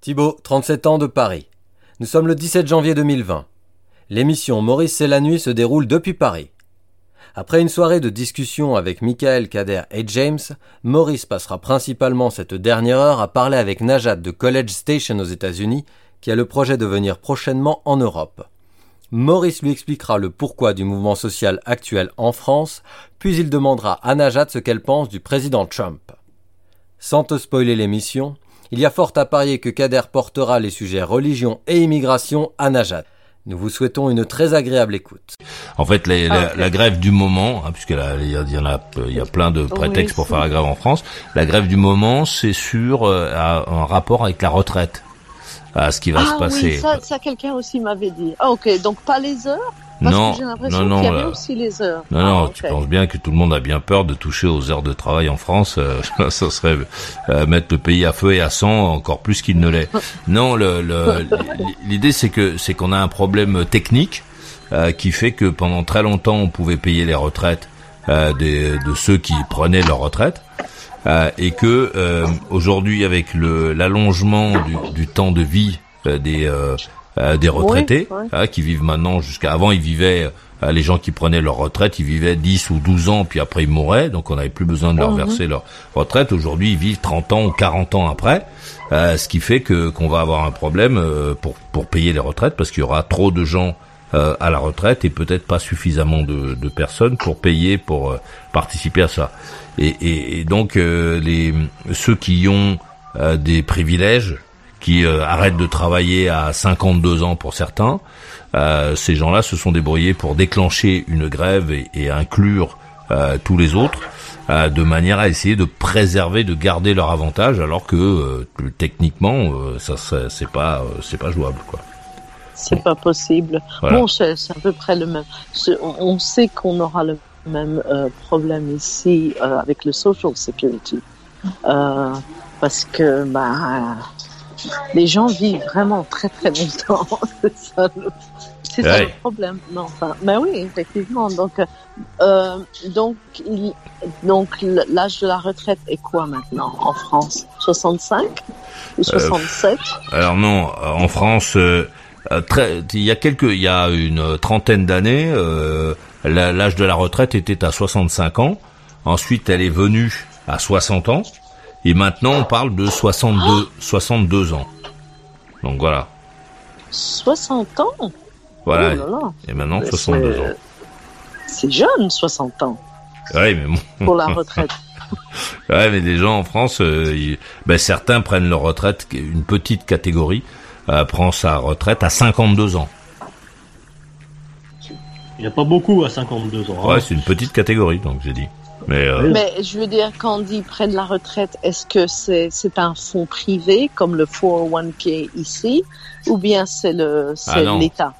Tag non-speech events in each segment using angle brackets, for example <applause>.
Thibaut, 37 ans de Paris. Nous sommes le 17 janvier 2020. L'émission Maurice c'est la nuit se déroule depuis Paris. Après une soirée de discussion avec Michael, Kader et James, Maurice passera principalement cette dernière heure à parler avec Najat de College Station aux États-Unis, qui a le projet de venir prochainement en Europe. Maurice lui expliquera le pourquoi du mouvement social actuel en France, puis il demandera à Najat ce qu'elle pense du président Trump. Sans te spoiler l'émission, il y a fort à parier que Kader portera les sujets religion et immigration à Najat. Nous vous souhaitons une très agréable écoute. En fait, la, la, grève du moment, hein, puisque il y, en a, il y a plein de prétextes pour faire la grève en France. La grève du moment, c'est sur euh, un rapport avec la retraite, à ce qui va ah, se passer. Oui, ça, ça quelqu'un aussi m'avait dit. Ah, ok, donc pas les heures. Parce non, que j'ai l'impression qu'il y avait aussi les heures. Non, non, ah, tu penses bien que tout le monde a bien peur de toucher aux heures de travail en France. Euh, <laughs> ça serait euh, mettre le pays à feu et à sang encore plus qu'il ne l'est. <laughs> non, <laughs> l'idée le, c'est que c'est qu'on a un problème technique euh, qui fait que pendant très longtemps on pouvait payer les retraites des, de ceux qui prenaient leur retraite. et que aujourd'hui avec l'allongement du, du, temps de vie des euh, des retraités hein, qui vivent maintenant jusqu'à avant ils vivaient euh, les gens qui prenaient leur retraite, ils vivaient 10 ou 12 ans, puis après ils mouraient, donc on n'avait plus besoin de leur mhm. verser leur retraite. Aujourd'hui, ils vivent 30 ans ou 40 ans après, euh, ce qui fait que qu'on va avoir un problème pour pour payer les retraites parce qu'il y aura trop de gens à la retraite et peut-être pas suffisamment de, de, personnes pour payer pour participer à ça. Et, et, et donc les ceux qui ont des privilèges qui euh, arrêtent de travailler à 52 ans pour certains. Euh, ces gens-là se sont débrouillés pour déclencher une grève et, inclure euh, tous les autres de manière à essayer de préserver, de garder leur avantage, alors que techniquement, ça c'est pas c'est pas jouable quoi. C'est pas possible. Bon, c'est à peu près le même. On sait qu'on aura le même problème ici avec le social security, parce que bah les gens vivent vraiment très très longtemps. <laughs> c'est ça, le, problème. Non, enfin, mais oui, effectivement. Donc, euh, donc, il, donc l'âge de la retraite est quoi maintenant en France? 65 ou 67 euh, Alors non, en France. Euh, très, il y a quelques, il y a une trentaine d'années, l'âge de la retraite était à 65 ans. Ensuite, elle est venue à 60 ans. Et maintenant, on parle de 62, 62 ans. Donc voilà. 60 ans Voilà. Oh Et maintenant, 62 ans. C'est jeune, 60 ans. Oui, mais bon. Pour la retraite. <laughs> ouais, mais les gens en France, euh, ben, certains prennent leur retraite, une petite catégorie euh, prend sa retraite à 52 ans. Il n'y a pas beaucoup à 52 ans. Hein. Ouais, c'est une petite catégorie, donc j'ai dit. Euh, Mais, je veux dire, quand on dit près de la retraite, est-ce que c'est c'est un fonds privé comme le 401k ici, ou bien c'est le c'est ah l'État?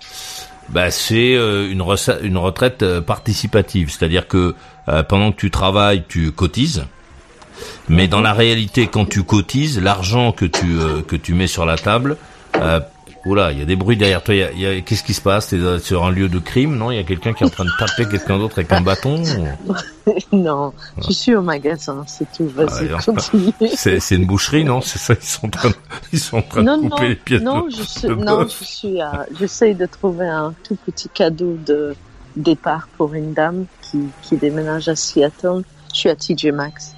Bah, c'est euh, une, une retraite euh, participative, c'est-à-dire que pendant que tu travailles, tu cotises. Mais dans la réalité, quand tu cotises, l'argent que tu que tu mets sur la table Oula, il y a des bruits derrière toi. Y y a... Qu'est-ce qui se passe? T'es sur un lieu de crime, non? Il y a quelqu'un qui est en train de taper quelqu'un d'autre avec un bâton <laughs> Non, je suis au magasin, c'est tout. Vas-y, ah, continue. <laughs> C'est une boucherie, non? C'est ça Ils sont en train, de, ils sont en train non, de couper non, les pièces non, de, je suis, Non, je suis. J'essaye de trouver un tout petit cadeau de départ pour une dame qui, qui déménage à Seattle. Je suis à TJ Maxx.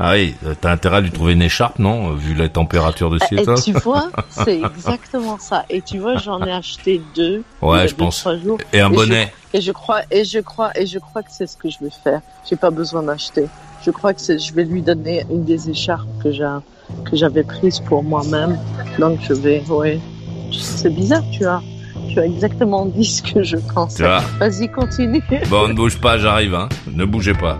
Ah oui, t'as intérêt à lui trouver une écharpe, non Vu la température de Seattle. Et tu vois, c'est exactement ça. Et tu vois, j'en ai acheté deux. Ouais, je pense. jours, et un bonnet. et je crois, et je crois, et je crois que c'est ce que je vais faire. J'ai pas besoin d'acheter. Je crois que je vais lui donner une des écharpes que j'ai, que j'avais prises pour moi-même. Donc je vais, ouais. C'est bizarre, tu as. Tu as exactement dit ce que je pensais. Vas-y, continue. Bon, ne bouge pas, j'arrive, hein. Ne bougez pas.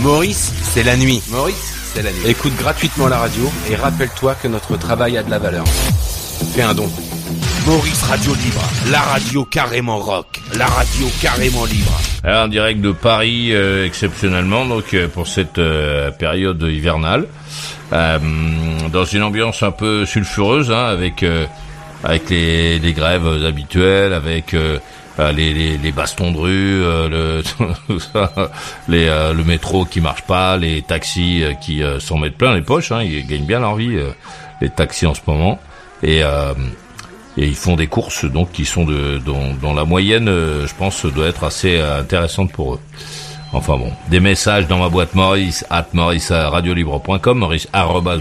Maurice, c'est la nuit. Maurice, c'est la nuit. Écoute gratuitement la radio et rappelle-toi que notre travail a de la valeur. fais un don. Maurice Radio Libre, la radio carrément rock, la radio carrément libre. Alors, en direct de Paris, euh, exceptionnellement, donc euh, pour cette euh, période hivernale, dans une ambiance un peu sulfureuse, hein, avec avec les, les, grèves habituelles, avec les, les, bastons de rue, le, <laughs> les, le métro qui marche pas, les taxis qui s'en mettent plein les poches, hein, ils gagnent bien leur vie, les taxis en ce moment, et ils font des courses donc qui sont de dont, la moyenne euh, je pense doit être assez euh, intéressante pour eux. Enfin bon, des messages dans ma boîte Maurice at maurice-radiolibre.com, maurice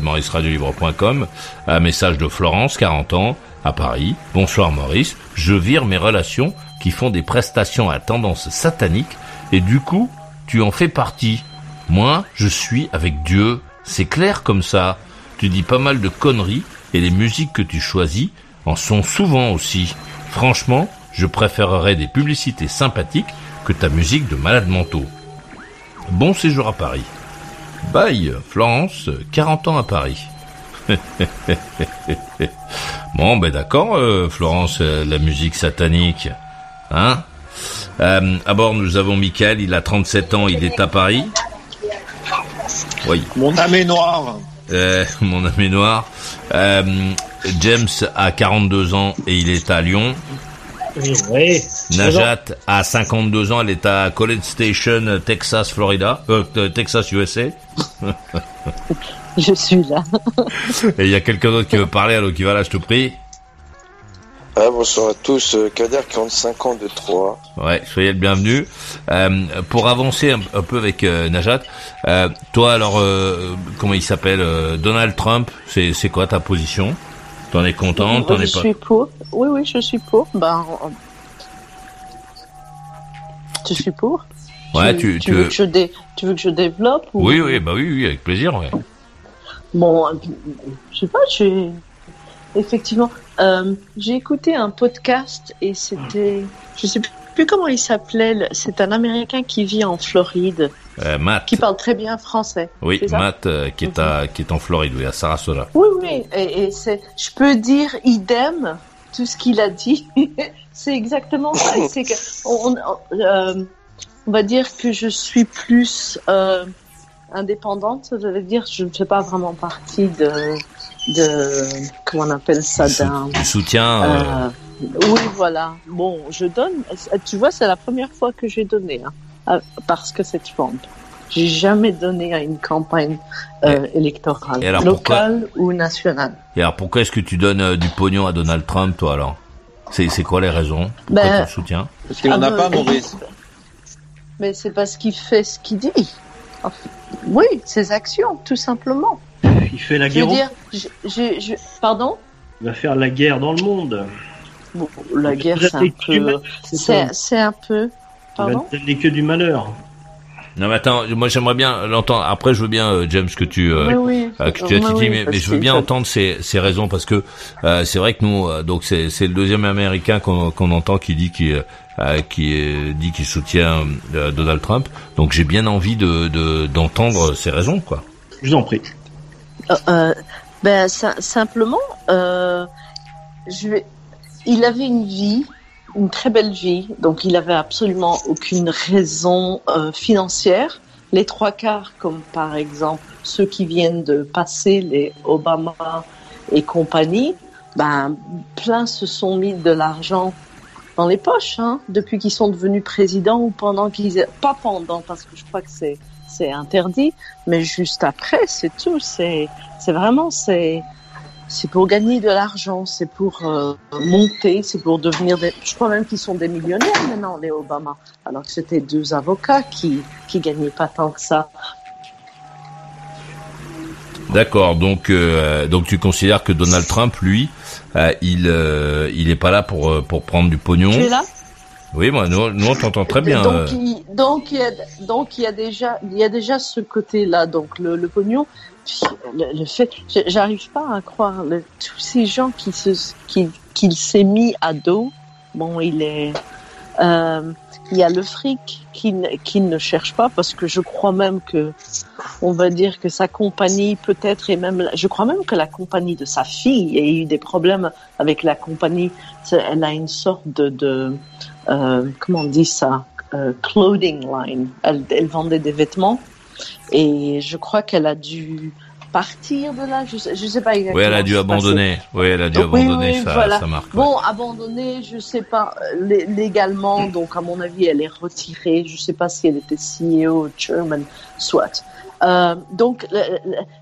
maurice-radiolibre.com, un message de Florence, 40 ans, à Paris. Bonsoir Maurice, je vire mes relations qui font des prestations à tendance satanique et du coup, tu en fais partie. Moi, je suis avec Dieu. C'est clair comme ça. Tu dis pas mal de conneries et les musiques que tu choisis, en sont souvent aussi. Franchement, je préférerais des publicités sympathiques que ta musique de malade mentaux. Bon séjour à Paris. Bye, Florence, 40 ans à Paris. <laughs> bon, ben d'accord, euh, Florence, euh, la musique satanique. Hein euh, À bord, nous avons Michael, il a 37 ans, il est à Paris. Oui. Mon âme est noire. mon âme est noire. James a 42 ans et il est à Lyon. Oui. Najat a 52 ans, elle est à College Station, Texas, Florida, euh, euh Texas, USA. <laughs> je suis là. <laughs> et il y a quelqu'un d'autre qui veut parler, alors qui va là, je te prie. Ah, bonsoir à tous, euh, Kader 45 ans de 3. Ouais, soyez le bienvenu. Euh, pour avancer un, peu avec euh, Najat, euh, toi alors, euh, comment il s'appelle Donald Trump, c'est quoi ta position? T'en es content? T'en es pas Je suis pour. Oui, oui, je suis pour. Ben, je suis pour. Ouais, tu, tu, veux, que je tu veux que je développe Oui, oui, bah oui, oui, avec plaisir. Ouais. Bon, je sais pas, j'ai effectivement, euh, j'ai écouté un podcast et c'était, je sais plus comment il s'appelait. C'est un Américain qui vit en Floride. Euh, Matt. Qui parle très bien français. Oui, Matt, euh, qui, est à, qui est en Floride, oui, à Sarasota. Oui, oui, et, et c'est, je peux dire idem, tout ce qu'il a dit. <laughs> c'est exactement ça. c'est que, on, euh, on, va dire que je suis plus euh, indépendante, je veux dire, je ne fais pas vraiment partie de, de comment on appelle ça, d'un... Du soutien. Euh... Oui, voilà. Bon, je donne. Tu vois, c'est la première fois que j'ai donné. Hein. Parce que c'est Trump. J'ai jamais donné à une campagne euh, électorale, locale ou nationale. Et alors pourquoi est-ce que tu donnes euh, du pognon à Donald Trump, toi alors? C'est quoi les raisons? Pourquoi ben, tu soutiens? Parce qu'il n'en a ah, pas, Maurice. Mais c'est parce qu'il fait ce qu'il dit. oui, ses actions, tout simplement. Il fait la guerre. Je veux dire, je, pardon? Il va faire la guerre dans le monde. Bon, la guerre, c'est un peu. C'est un peu. Pardon? n'est que du malheur. Non mais attends, moi j'aimerais bien l'entendre. Après, je veux bien euh, James que tu euh, euh, que tu as dit, mais, je veux bien entendre ces, ces raisons parce que c'est vrai que nous, donc c'est c'est le deuxième américain qu'on qu'on entend qui dit qui qui dit qu'il soutient Donald Trump. Donc j'ai bien envie de d'entendre ces raisons, quoi. Je vous en prie. ben simplement, je vais. Il avait une vie une très belle vie, donc il avait absolument aucune raison euh, financière. Les trois quarts, comme par exemple ceux qui viennent de passer les Obama et compagnie, ben plein se sont mis de l'argent dans les poches hein, depuis qu'ils sont devenus présidents ou pendant qu'ils pas pendant parce que je crois que c'est c'est interdit, mais juste après c'est tout. C'est c'est vraiment c'est c'est pour gagner de l'argent, c'est pour euh, monter, c'est pour devenir des... Je crois même qu'ils sont des millionnaires maintenant, les Obama, alors que c'était deux avocats qui qui gagnaient pas tant que ça. D'accord, donc euh, donc tu considères que Donald Trump, lui, euh, il il est pas là pour pour prendre du pognon? Tu es là? Oui, moi, nous, nous on t'entend très bien. Donc, il, donc, il y a, donc, il y a déjà, il y a déjà ce côté-là, donc le, le pognon le, fait, j'arrive pas à croire tous ces gens qui se, qui, qu'il s'est mis à dos. Bon, il est, euh, il y a le fric qui, qui ne cherche pas parce que je crois même que on va dire que sa compagnie peut-être et même, je crois même que la compagnie de sa fille a eu des problèmes avec la compagnie. Elle a une sorte de, euh, comment on dit ça, euh, clothing line. Elle vendait des vêtements et je crois qu'elle a dû partir de là, je sais, sais pas exactement. Oui, elle a dû abandonner. Oui, elle a dû abandonner sa, marque. Bon, abandonner, je sais pas légalement, donc à mon avis, elle est retirée. Je sais pas si elle était CEO, chairman, soit. Euh, donc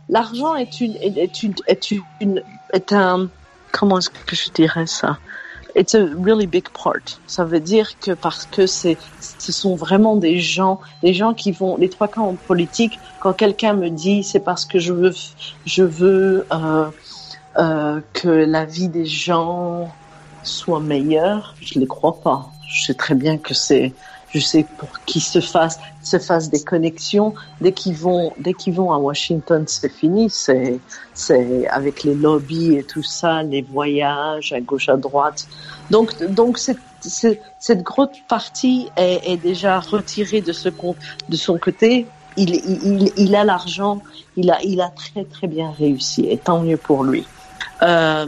l'argent est une est une est une est un comment est-ce que je dirais ça? It's a really big part. Ça veut dire que parce que c'est, ce sont vraiment des gens, des gens qui vont, les trois camps en politique, quand quelqu'un me dit c'est parce que je veux, je veux euh, euh, que la vie des gens soit meilleure, je les crois pas. Je sais très bien que c'est je sais pour qu'ils se fassent se fassent des connexions. Dès qu'ils vont dès qu'ils vont à Washington c'est fini. C'est c'est avec les lobbies et tout ça les voyages à gauche à droite. Donc donc cette cette grosse partie est, est, déjà retirée de ce compte de son côté. Il, il, il a l'argent. Il a il a très très bien réussi. Et tant mieux pour lui. Euh,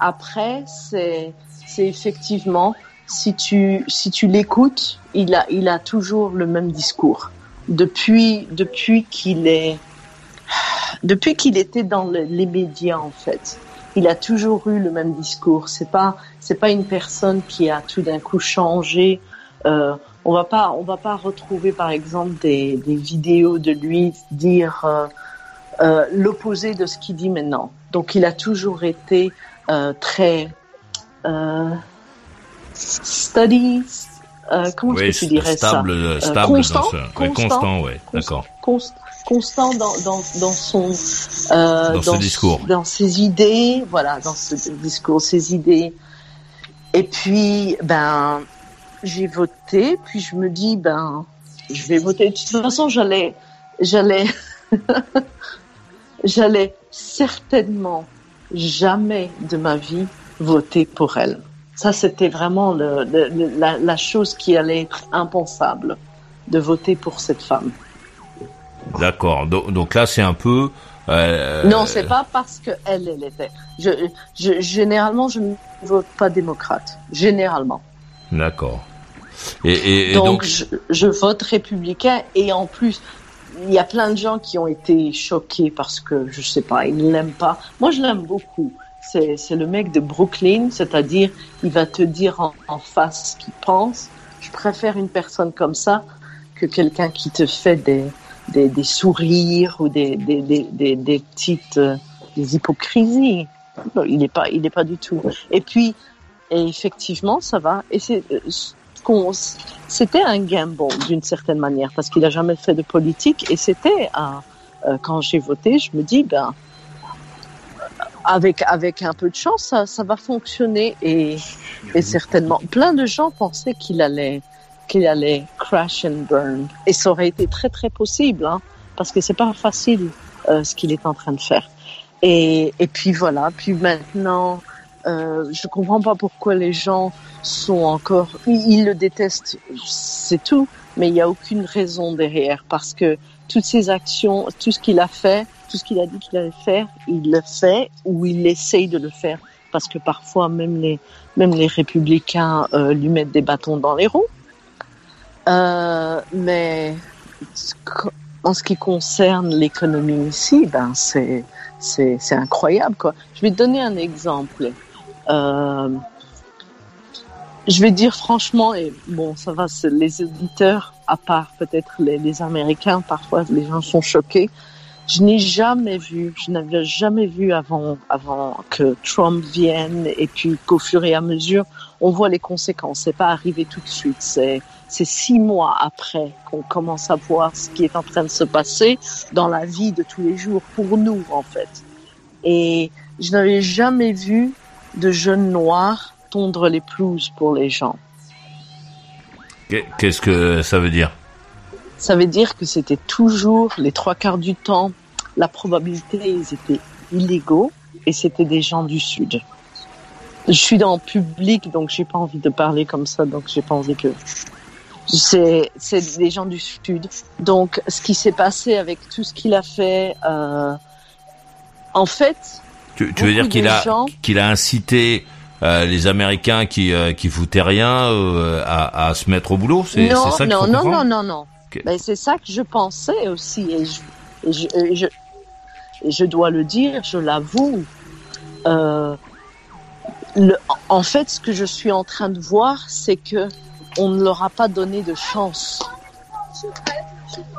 après c'est c'est effectivement si tu si tu l'écoutes, il a il a toujours le même discours depuis depuis qu'il est depuis qu'il était dans les médias en fait. Il a toujours eu le même discours. C'est pas c'est pas une personne qui a tout d'un coup changé. Euh, on va pas on va pas retrouver par exemple des, des vidéos de lui dire euh, euh, l'opposé de ce qu'il dit maintenant. Donc il a toujours été euh, très euh, studies, euh, comment est-ce que tu dirais stable, ça Stable, constant, dans ce... constant, constant, ouais, d'accord. constant dans, dans, dans son euh, dans, dans, discours, dans ses idées, voilà, dans ce discours, ses idées. Et puis, ben, j'ai voté, puis je me dis, ben, je vais voter. De toute façon, j'allais, j'allais, <laughs> j'allais certainement jamais de ma vie voter pour elle. Ça, c'était vraiment le, la, la, chose qui allait être impensable de voter pour cette femme. D'accord. Donc, donc, là, c'est un peu. Euh, non, c'est pas parce que elle, elle était. Je, je, généralement, je ne vote pas démocrate. Généralement. D'accord. Et, et, donc, donc... Je, je, vote républicain et en plus, il y a plein de gens qui ont été choqués parce que je sais pas, ils ne l'aiment pas. Moi, je l'aime beaucoup c'est le mec de Brooklyn, c'est-à-dire il va te dire en, face ce qu'il pense. Je préfère une personne comme ça que quelqu'un qui te fait des, des, sourires ou des, des, des, petites euh, des hypocrisies. il n'est pas, pas du tout. Et puis, et effectivement, ça va. Et c'est euh, c'était un gamble d'une certaine manière parce qu'il a jamais fait de politique et c'était euh, quand j'ai voté, je me dis ben avec avec un peu de chance, ça, ça va fonctionner. Et, et certainement plein de gens pensaient qu'il allait qu'il allait crash and burn. Et ça aurait été très très possible hein, parce que c'est pas facile euh, ce qu'il est en train de faire. Et et puis voilà puis maintenant euh, je comprends pas pourquoi les gens sont encore ils, le détestent c'est tout mais il y a aucune raison derrière parce que toutes ces actions tout ce qu'il a fait tout ce qu'il a dit qu'il allait faire, il le fait ou il essaye de le faire parce que parfois même les même les républicains euh, lui mettent des bâtons dans les roues. Euh, mais en ce qui concerne l'économie ici, ben c'est c'est c'est incroyable quoi. Je vais donner un exemple. Euh, je vais dire franchement, et bon, ça va, les éditeurs, à part peut-être les, les Américains, parfois les gens sont choqués. Je n'ai jamais vu, je n'avais jamais vu avant, avant que Trump vienne et puis qu'au fur et à mesure, on voit les conséquences. C'est pas arrivé tout de suite. C'est, c'est six mois après qu'on commence à voir ce qui est en train de se passer dans la vie de tous les jours pour nous, en fait. Et je n'avais jamais vu de jeunes noirs tondre les pelouses pour les gens. Qu'est-ce que ça veut dire? ça veut dire que c'était toujours les trois quarts du temps, la probabilité, ils étaient illégaux et c'était des gens du Sud. Je suis dans le public, donc j'ai pas envie de parler comme ça, donc j'ai pas envie que. c'est des gens du Sud. Donc, ce qui s'est passé avec tout ce qu'il a fait, euh, en fait. Tu, veux dire qu'il a, qu'il a incité euh, les Américains qui, euh, qui foutaient rien euh, à, à, se mettre au boulot C'est ça Non, non, non, non, non, ben, c'est ça que je pensais aussi. Et je, et je, et je, et je dois le dire, je l'avoue. Euh, en fait, ce que je suis en train de voir, c'est que on ne leur a pas donné de chance.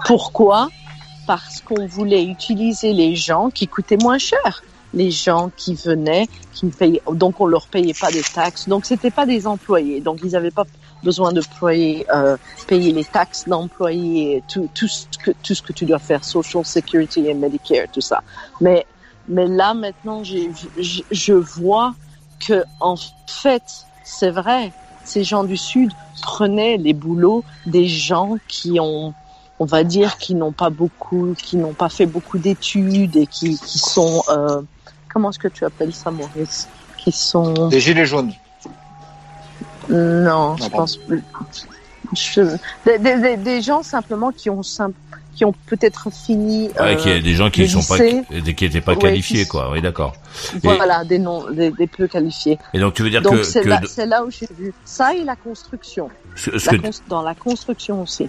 Pourquoi? Parce qu'on voulait utiliser les gens qui coûtaient moins cher, les gens qui venaient, qui ne payaient, donc on leur payait pas des taxes, donc c'était pas des employés, donc ils n'avaient pas besoin de payer, euh, payer les taxes d'employés, tout, tout, ce que, tout ce que tu dois faire, Social Security et Medicare, tout ça. Mais, mais là maintenant, je vois que en fait, c'est vrai, ces gens du Sud prenaient les boulots des gens qui ont, on va dire, qui n'ont pas beaucoup, qui n'ont pas fait beaucoup d'études et qui, qui sont, euh, comment est-ce que tu appelles ça, Maurice? Qui sont des gilets jaunes. Non, je pense plus. des, des, des, gens simplement qui ont simple, qui ont peut-être fini. Ouais, qui des gens qui sont pas, qui n'étaient pas qualifiés, quoi. Oui, d'accord. Voilà, des non, des, des, peu qualifiés. Et donc tu veux dire que c'est là, là, où j'ai vu ça et la construction. dans la construction aussi.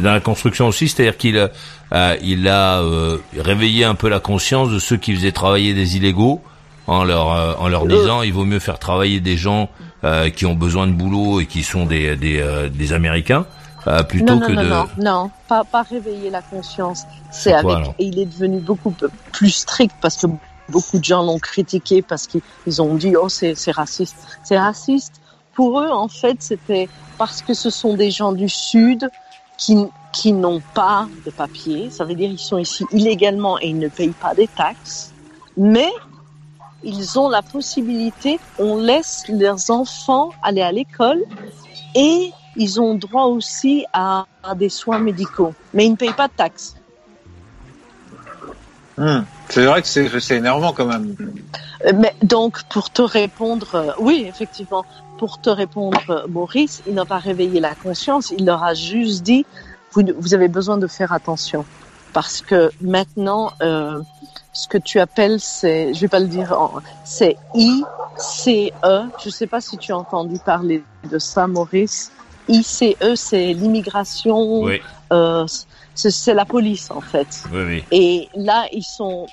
Dans la construction aussi, c'est-à-dire qu'il euh, il a euh, réveillé un peu la conscience de ceux qui faisaient travailler des illégaux en leur euh, en leur disant il vaut mieux faire travailler des gens euh, qui ont besoin de boulot et qui sont des des, des Américains euh, plutôt non, non, que non, de... Non, non, pas, pas réveiller la conscience. C'est avec... et il est devenu beaucoup plus strict parce que beaucoup de gens l'ont critiqué parce qu'ils ont dit, oh, c'est raciste. C'est raciste. Pour eux, en fait, c'était parce que ce sont des gens du Sud qui, qui n'ont pas de papier. Ça veut dire ils sont ici illégalement et ils ne payent pas des taxes. Mais ils ont la possibilité, on laisse leurs enfants aller à l'école et ils ont droit aussi à, des soins médicaux, mais ils ne payent pas de taxes. Hmm. C'est vrai que c'est énervant quand même. Euh, mais donc, pour te répondre, euh, oui, effectivement, pour te répondre, Maurice, il n'a pas réveillé la conscience, il leur a juste dit, vous, vous avez besoin de faire attention. Parce que maintenant, euh, ce que tu appelles, c'est, je vais pas le dire, c'est ICE. Je ne sais pas si tu as entendu parler de ça, Maurice. ICE, c'est l'immigration. Euh, c'est la police en fait. Et là, ils sont,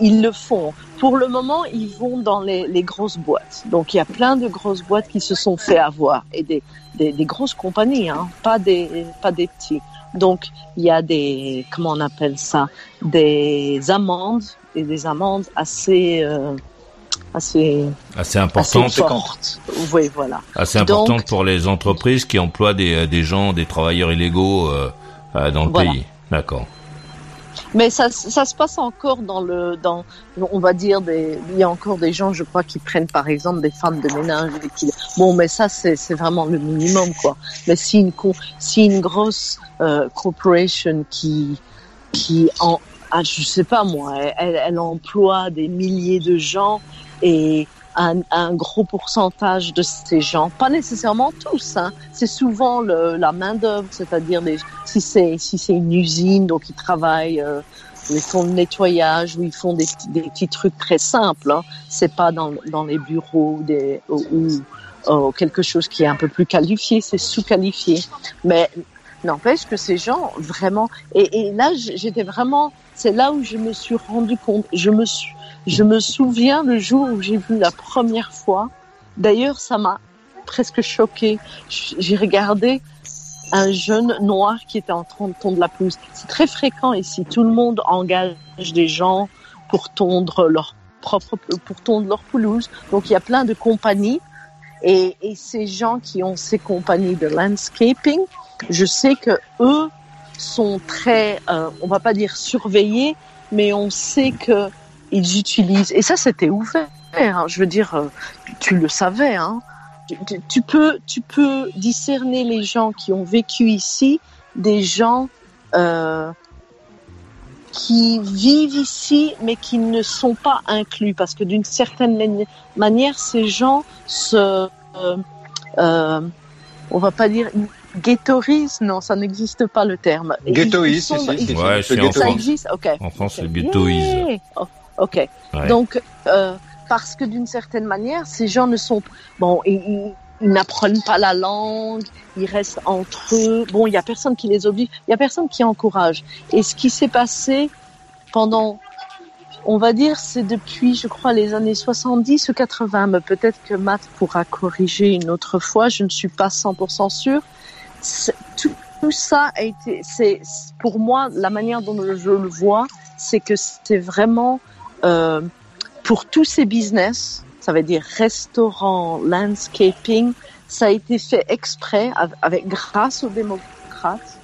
ils, le font. Pour le moment, ils vont dans les, les, grosses boîtes. Donc, il y a plein de grosses boîtes qui se sont fait avoir et des, des, des grosses compagnies, hein, pas des, pas des petits. Donc, il y a des, comment on appelle ça, des amendes et des amendes assez euh, assez assez importante, assez forte. Oui, voilà. Assez importante pour les entreprises qui emploient des, des gens, des travailleurs illégaux euh, euh dans le pays. D'accord. Mais ça, ça se passe encore dans le, dans, on va dire des, il y a encore des gens, je crois, qui prennent par exemple des femmes de ménage. Bon, mais ça, c'est, c'est vraiment le minimum, quoi. Mais si une, si une grosse euh, corporation qui, qui en, ah, je sais pas moi, elle, elle emploie des milliers de gens et un, un, gros pourcentage de ces gens, pas nécessairement tous, hein, c'est souvent le, la main d'œuvre, c'est-à-dire si c'est si c'est une usine, donc ils travaillent, euh, ils font le nettoyage ou ils font des, des petits trucs très simples. Hein. C'est pas dans, dans les bureaux des, ou, quelque chose qui est un peu plus qualifié, c'est sous-qualifié. Mais n'empêche que ces gens vraiment et, et là j'étais vraiment, c'est là où je me suis rendu compte, je me suis je me souviens le jour où j'ai vu la première fois. D'ailleurs, ça m'a presque choqué. J'ai regardé un jeune noir qui était en train de tondre la pelouse. C'est très fréquent ici. Tout le monde engage des gens pour tondre leur propre, pour tondre leur pelouse. Donc il y a plein de compagnies. Et, et ces gens qui ont ces compagnies de landscaping, je sais que eux sont très, euh, on va pas dire surveillés, mais on sait que ils utilisent, et ça c'était ouvert, hein, je veux dire, euh, tu le savais, hein, tu, peux, tu peux discerner les gens qui ont vécu ici des gens euh, qui vivent ici mais qui ne sont pas inclus. Parce que d'une certaine manière ces gens se euh, euh, on va pas dire ghettoise, non, ça n'existe pas le terme. Ghettoise, si, si, ouais, ça existe, ok. En France, c'est ghettoise. Oh, ok. Donc, euh, parce que d'une certaine manière, ces gens ne sont bon, ils, ils n'apprennent pas la langue, ils restent entre eux. Bon, il y a personne qui les oblige, il y a personne qui encourage. Et ce qui s'est passé pendant on va dire, c'est depuis, je crois, les années 70 ou 80, mais peut-être que Matt pourra corriger une autre fois, je ne suis pas 100% sûre. Tout, tout, ça a été, c'est, pour moi, la manière dont je le vois, c'est que c'était vraiment, euh, pour tous ces business, ça veut dire restaurant, landscaping, ça a été fait exprès avec grâce aux démocrates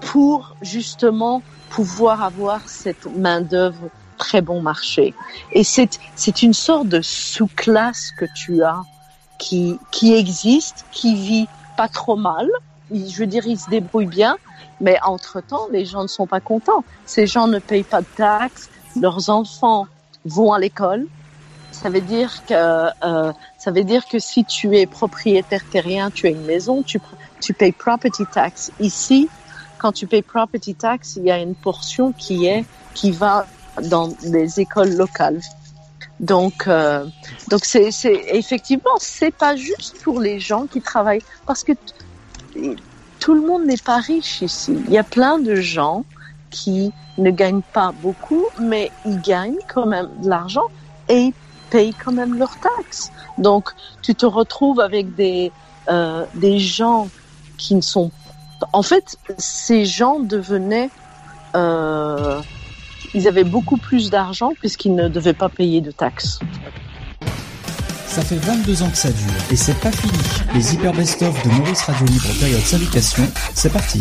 pour justement pouvoir avoir cette main d'œuvre très bon marché. Et c'est, c'est une sorte de sous-classe que tu as qui, qui existe, qui vit pas trop mal. Je veux dire, ils se débrouillent bien, mais entre-temps, les gens ne sont pas contents. Ces gens ne payent pas de taxes, leurs enfants vont à l'école. Ça veut dire que euh, ça veut dire que si tu es propriétaire terrien, tu as une maison, tu tu payes property tax. Ici, quand tu payes property tax, il y a une portion qui est qui va dans les écoles locales. Donc, euh, donc c'est effectivement, c'est pas juste pour les gens qui travaillent, parce que tout le monde n'est pas riche ici. Il y a plein de gens qui ne gagnent pas beaucoup, mais ils gagnent quand même de l'argent et payent quand même leurs taxes. Donc, tu te retrouves avec des euh, des gens qui ne sont, en fait, ces gens devenaient euh, ils avaient beaucoup plus d'argent puisqu'ils ne devaient pas payer de taxes. Ça fait 22 ans que ça dure et c'est pas fini. Les hyper best-of de Maurice Radio Libre période syndication, c'est parti.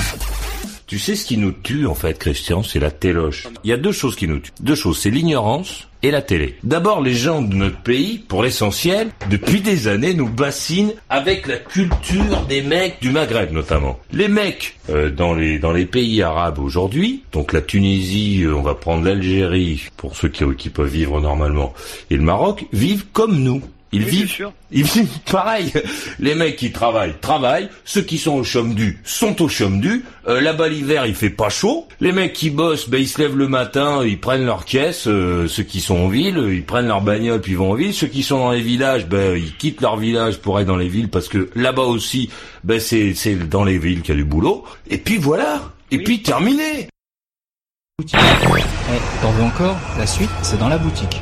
Tu sais ce qui nous tue en fait, Christian, c'est la téloche. Il y a deux choses qui nous tuent. Deux choses, c'est l'ignorance et la télé. D'abord, les gens de notre pays, pour l'essentiel, depuis des années, nous bassinent avec la culture des mecs du Maghreb notamment. Les mecs euh, dans les pays arabes aujourd'hui, donc la Tunisie, euh, on va prendre l'Algérie pour ceux qui, qui peuvent vivre normalement, et le Maroc vivent comme nous. Ils vivent, ils vivent pareil. Les mecs qui travaillent, travaillent. Ceux qui sont au chôme du, sont au chôme du. Euh, Là-bas l'hiver, il fait pas chaud. Les mecs qui bossent, ben ils se lèvent le matin, ils prennent leur caisse. Euh, ceux qui sont en ville, ils prennent leur bagnole puis ils vont en ville. Ceux qui sont dans les villages, ben ils quittent leur village pour aller dans les villes parce que là-bas aussi, ben c'est c'est dans les villes qu'il y a du boulot. Et puis voilà. Et puis terminé. Eh, t'en veux encore? La suite, c'est dans la boutique.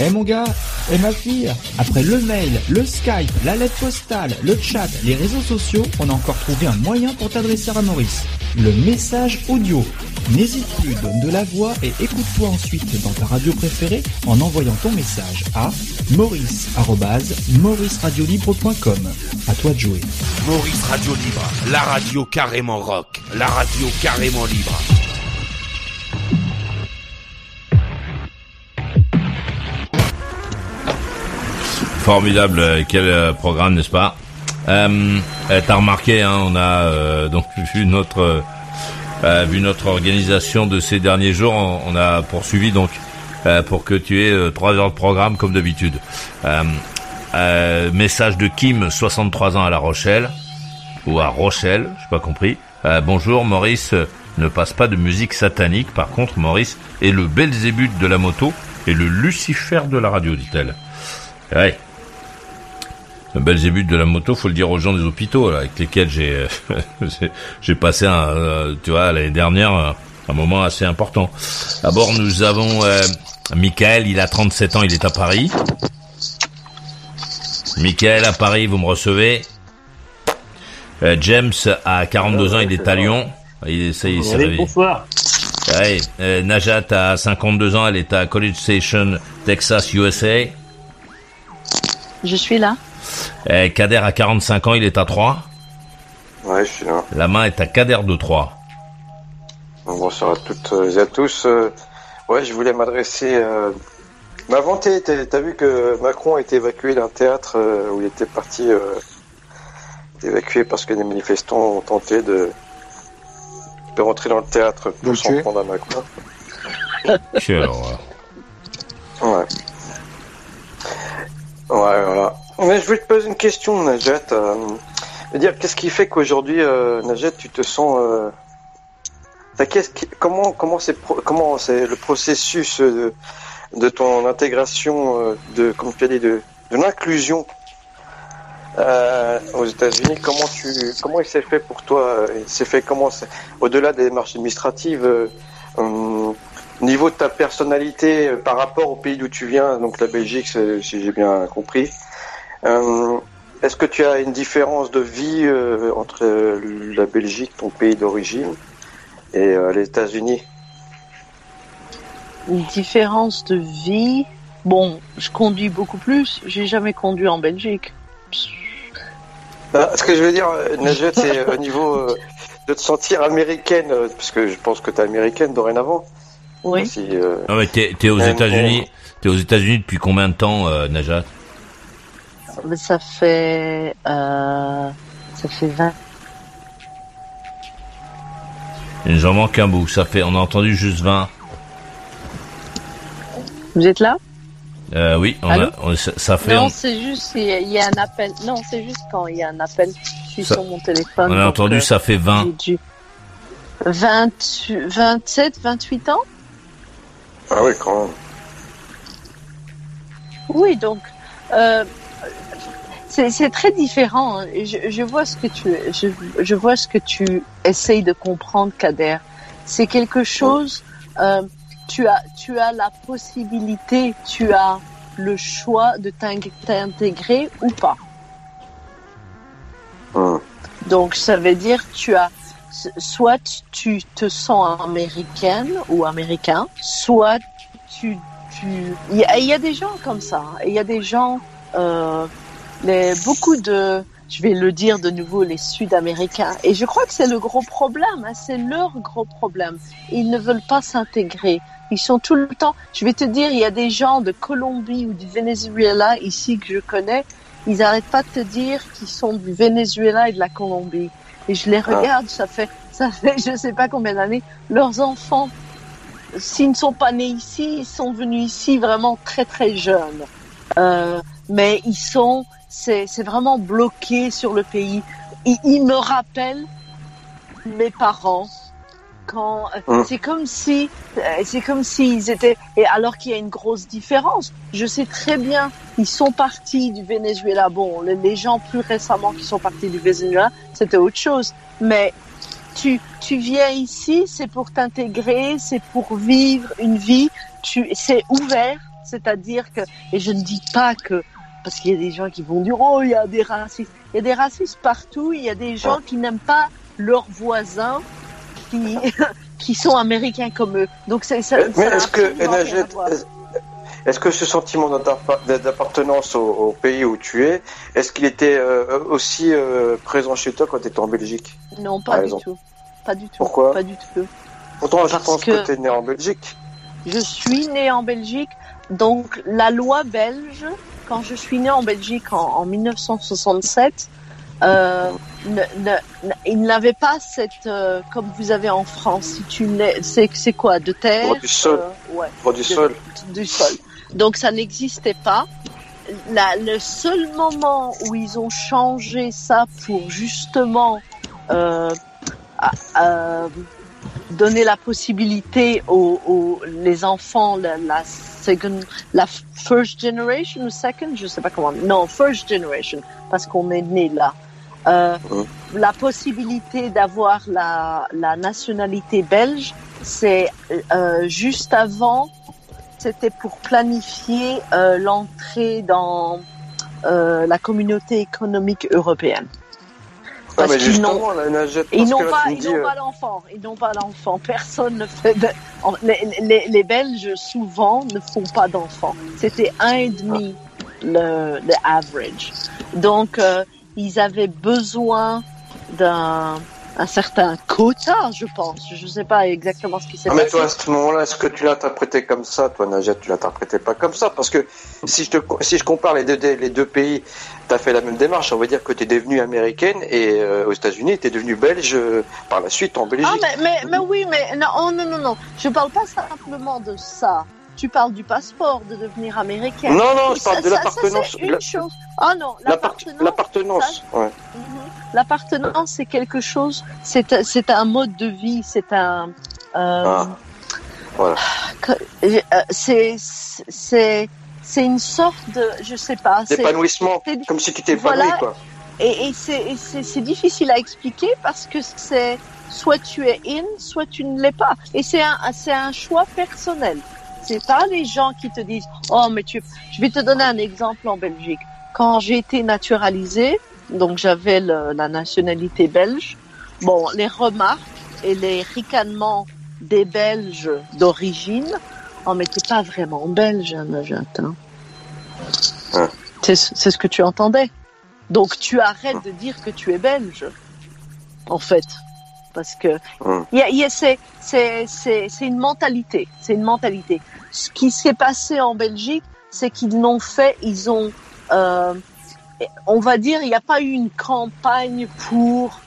Eh mon gars, eh ma fille, après le mail, le Skype, la lettre postale, le chat, les réseaux sociaux, on a encore trouvé un moyen pour t'adresser à Maurice. Le message audio. N'hésite plus, donne de la voix et écoute-toi ensuite dans ta radio préférée en envoyant ton message à maurice@mauriceradiolibre.com. À toi de jouer. Maurice Radio Libre, la radio carrément rock, la radio carrément libre. Formidable, euh, quel euh, programme, n'est-ce pas? Euh, T'as remarqué, hein, on a euh, donc <laughs> vu notre notre organisation de ces derniers jours, on, a poursuivi donc pour que tu aies trois heures de programme comme d'habitude. message de Kim, 63 ans à La Rochelle ou à Rochelle, je pas compris. bonjour, Maurice ne passe pas de musique satanique. Par contre, Maurice est le Belzébuth de la moto et le Lucifer de la radio, dit-elle. Ouais, le Belzébuth de la moto, faut le dire aux gens des hôpitaux là, avec lesquels j'ai <laughs> j'ai passé un, euh, tu vois l'année dernière un moment assez important. D'abord nous avons euh, Michael, il a 37 ans, il est à Paris. Michael à Paris, vous me recevez. Euh, James a 42 ans, il est à Lyon. Il, ça bonsoir. Ouais, euh, Najat a 52 ans, elle est à College Station, Texas, USA. Je suis là. Eh, Kader a 45 ans, il est à 3. Ouais, je suis là. La main est à Kader de 3. Bonsoir à toutes et à tous. Euh, ouais, je voulais m'adresser. Euh... Mais avant, t'as vu que Macron a été évacué d'un théâtre euh, où il était parti euh, évacué parce que des manifestants ont tenté de, de rentrer dans le théâtre pour s'en prendre à Macron. Quelle horreur. Ouais. Ouais, voilà. Mais je voulais te poser une question, Najat. Euh, dire, qu'est-ce qui fait qu'aujourd'hui, euh, tu te sens. Euh, comment comment c'est comment c'est le processus de, de ton intégration euh, de comme tu as dit de, de l'inclusion euh, aux États-Unis? Comment tu comment il s'est fait pour toi il fait comment au-delà des démarches administratives euh, hum, niveau de ta personnalité par rapport au pays d'où tu viens donc la Belgique si j'ai bien compris est-ce que tu as une différence de vie entre la Belgique ton pays d'origine et euh, les États-Unis? Une différence de vie? Bon, je conduis beaucoup plus. J'ai jamais conduit en Belgique. Bah, ce que je veux dire, Najat, c'est au niveau euh, de te sentir américaine, euh, parce que je pense que tu es américaine dorénavant. Oui. Si, ah t'es, es aux États-Unis. T'es aux États-Unis depuis combien de temps, Najat? Ça fait ça fait 20 J'en manque un bout. Ça fait, on a entendu juste 20. Vous êtes là? Euh, Oui, on a, ça, fait. Non, c'est juste il y, a un appel. Non, c'est juste quand il y a un appel. Je suis sur mon téléphone. On a entendu, euh, ça fait 20. 20, 27, 28 ans? Ah oui, quand même. Oui, donc. Euh, c'est très différent. Je, je, vois ce que tu, je, je, vois ce que tu essayes de comprendre, Kader. C'est quelque chose. Euh, tu as, tu as la possibilité, tu as le choix de t'intégrer ou pas. Donc ça veut dire tu as soit tu te sens américaine ou américain, soit tu tu il y, y, a des gens comme ça. Hein. Il y a des gens euh, les, beaucoup de, je vais le dire de nouveau, les Sud-Américains. Et je crois que c'est le gros problème, hein, c'est leur gros problème. Ils ne veulent pas s'intégrer. Ils sont tout le temps. Je vais te dire, il y a des gens de Colombie ou du Venezuela ici que je connais. Ils n'arrêtent pas de te dire qu'ils sont du Venezuela et de la Colombie. Et je les ah. regarde, ça fait, ça fait, je sais pas combien d'années. Leurs enfants, s'ils ne sont pas nés ici, ils sont venus ici vraiment très très jeunes. Euh, mais ils sont, c'est vraiment bloqué sur le pays. Il, il me rappelle mes parents quand hum. c'est comme si c'est comme s'ils étaient et alors qu'il y a une grosse différence. Je sais très bien, ils sont partis du Venezuela. Bon, les, gens plus récemment qui sont partis du Venezuela, c'était autre chose. Mais tu tu viens ici, c'est pour t'intégrer, c'est pour vivre une vie. Tu c'est ouvert, c'est-à-dire que et je ne dis pas que parce qu'il y a des gens qui vont dire oh il y a des racistes. Il y a des racistes partout. Il y a des gens qui n'aiment pas leurs voisins qui <laughs> qui sont américains comme eux. Donc c'est ça. Mais est-ce que est-ce que ce sentiment d'appartenance au, pays où tu es, est-ce qu'il était euh, aussi euh, présent chez toi quand tu étais en Belgique Non, pas du tout. Pas du tout. Pourquoi? Pas du tout. Pourtant, je pense que, que tu es né en Belgique. Je suis né en Belgique, donc la loi belge quand je suis née en Belgique en, 1967, euh, ne, ne, il n'avait pas cette euh, comme vous avez en France. Si tu c'est c'est quoi de terre, du sol, euh, ouais, du sol, du sol. Donc ça n'existait pas. La, le seul moment où ils ont changé ça pour justement euh, donner la possibilité aux, aux les enfants la, la second, la first generation ou second, je sais pas comment. Non, first generation, parce qu'on est né là. Euh, La possibilité d'avoir la, la nationalité belge, c'est euh, juste avant, c'était pour planifier euh, l'entrée dans la communauté économique européenne. Parce qu'ils n'ont pas, ils n'ont euh, pas l'enfant. Ils n'ont pas l'enfant. Personne ne fait. Les, les, Belges souvent ne font pas d'enfants. C'était un et demi le, le average. Donc euh, ils avaient besoin d'un un certain quota, je pense. Je ne sais pas exactement ce qui s'est passé. Mais toi, à ce moment-là, est-ce que tu l'interprétais comme ça Toi, Najat, tu l'interprétais pas comme ça? Parce que si je, te, si je compare les deux, les deux pays, tu as fait la même démarche. On va dire que tu es devenue américaine et euh, aux États-Unis, tu es devenue belge euh, par la suite en Belgique. Ah, mais, mais, mais oui, mais non, oh, non, non, non. Je parle pas simplement de ça tu parles du passeport, de devenir américaine. Non, non, je parle de l'appartenance. une chose. Ah non, l'appartenance. L'appartenance, ouais. L'appartenance, c'est quelque chose, c'est, c'est un mode de vie, c'est un. Euh, ah. voilà. Euh, c'est, c'est, c'est une sorte de, je sais pas. D'épanouissement, comme si tu t'épanouis, voilà, quoi. Et, et c'est, c'est difficile à expliquer parce que c'est soit tu es in, soit tu ne l'es pas. Et c'est un, c'est un choix personnel. C'est pas les gens qui te disent, oh, mais tu, je vais te donner un exemple en Belgique. Quand j'ai été naturalisée, donc j'avais la nationalité belge, bon, les remarques et les ricanements des Belges d'origine, on m'était pas vraiment belge, hein, hein. C'est ce que tu entendais. Donc tu arrêtes de dire que tu es belge, en fait parce que c'est une mentalité, c'est une mentalité. Ce qui s'est passé en Belgique, c'est qu'ils l'ont fait, ils ont, euh, on va dire, il n'y a pas eu une campagne pour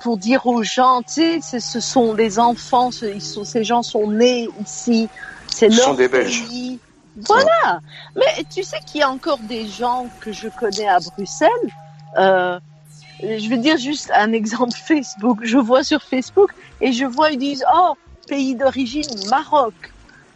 pour dire aux gens, tu sais, ce sont des enfants, ils sont, ces gens sont nés ici, c'est leur sont des Belges. Voilà. Mais tu sais qu'il y a encore des gens que je connais à Bruxelles. Euh, je vais dire juste un exemple <laughs> Facebook. Je vois sur Facebook et je vois, ils disent, oh, pays d'origine, Maroc.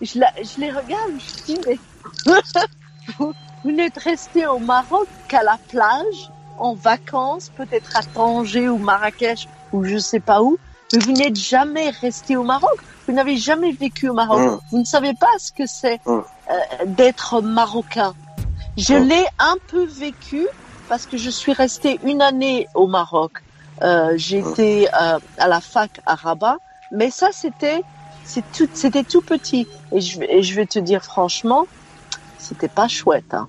Je, je, les regarde, je dis, mais <laughs> vous, n'êtes resté au Maroc qu'à la plage, en vacances, peut-être à Tanger ou Marrakech ou je sais pas où, mais vous n'êtes jamais resté au Maroc. Vous n'avez jamais vécu au Maroc. Mmh. Vous ne savez pas ce que c'est mmh. euh, d'être marocain. Je mmh. l'ai un peu vécu parce que je suis restée une année au Maroc. Euh, J'étais euh, à la fac à Rabat, mais ça c'était c'était tout petit et je, et je vais te dire franchement, c'était pas chouette. Hein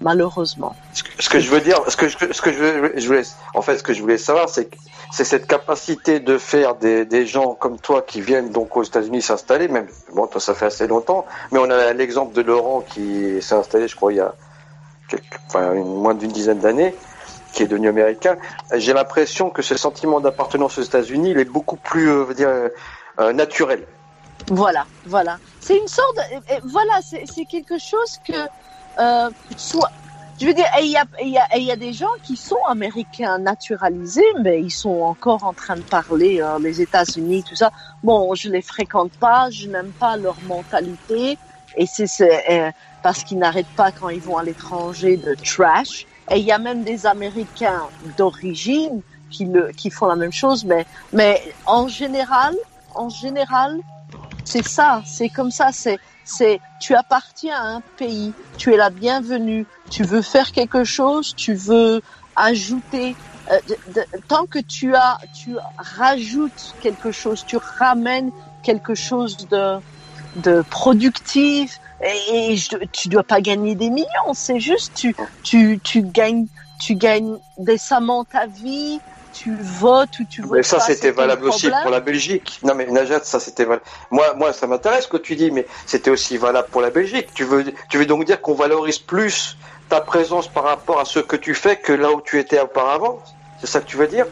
malheureusement. Ce que, je veux dire, ce que, ce que je, je voulais, en fait, ce que je voulais savoir, c'est c'est cette capacité de faire des, gens comme toi qui viennent donc aux États-Unis s'installer, même bon, toi ça fait assez longtemps, mais on a l'exemple de Laurent qui s'est installé, je crois, il y a enfin, moins d'une dizaine d'années, qui est devenu américain, j'ai l'impression que ce sentiment d'appartenance aux États-Unis, il est beaucoup plus, euh, dire, euh, naturel. Voilà, voilà. C'est une sorte, voilà, c'est quelque chose que euh, soit, je veux dire, il y a, y, a, y a des gens qui sont américains naturalisés, mais ils sont encore en train de parler euh, les États-Unis, tout ça. Bon, je les fréquente pas, je n'aime pas leur mentalité, et c'est euh, parce qu'ils n'arrêtent pas quand ils vont à l'étranger de trash. Et il y a même des Américains d'origine qui, le, qui font la même chose, mais, mais en général, en général, c'est ça, c'est comme ça, c'est, c'est, tu appartiens à un pays, tu es la bienvenue, tu veux faire quelque chose, tu veux ajouter, euh, tant que tu as, tu rajoutes quelque chose, tu ramènes quelque chose de, de productif, et, et je, tu dois pas gagner des millions, c'est juste tu, tu, tu gagnes, tu gagnes décemment ta vie, tu votes ou tu votes mais ça c'était valable aussi pour la Belgique. Non mais Najat, ça c'était valable. Moi, moi ça m'intéresse ce que tu dis, mais c'était aussi valable pour la Belgique. Tu veux, tu veux donc dire qu'on valorise plus ta présence par rapport à ce que tu fais que là où tu étais auparavant? C'est ça que tu veux dire?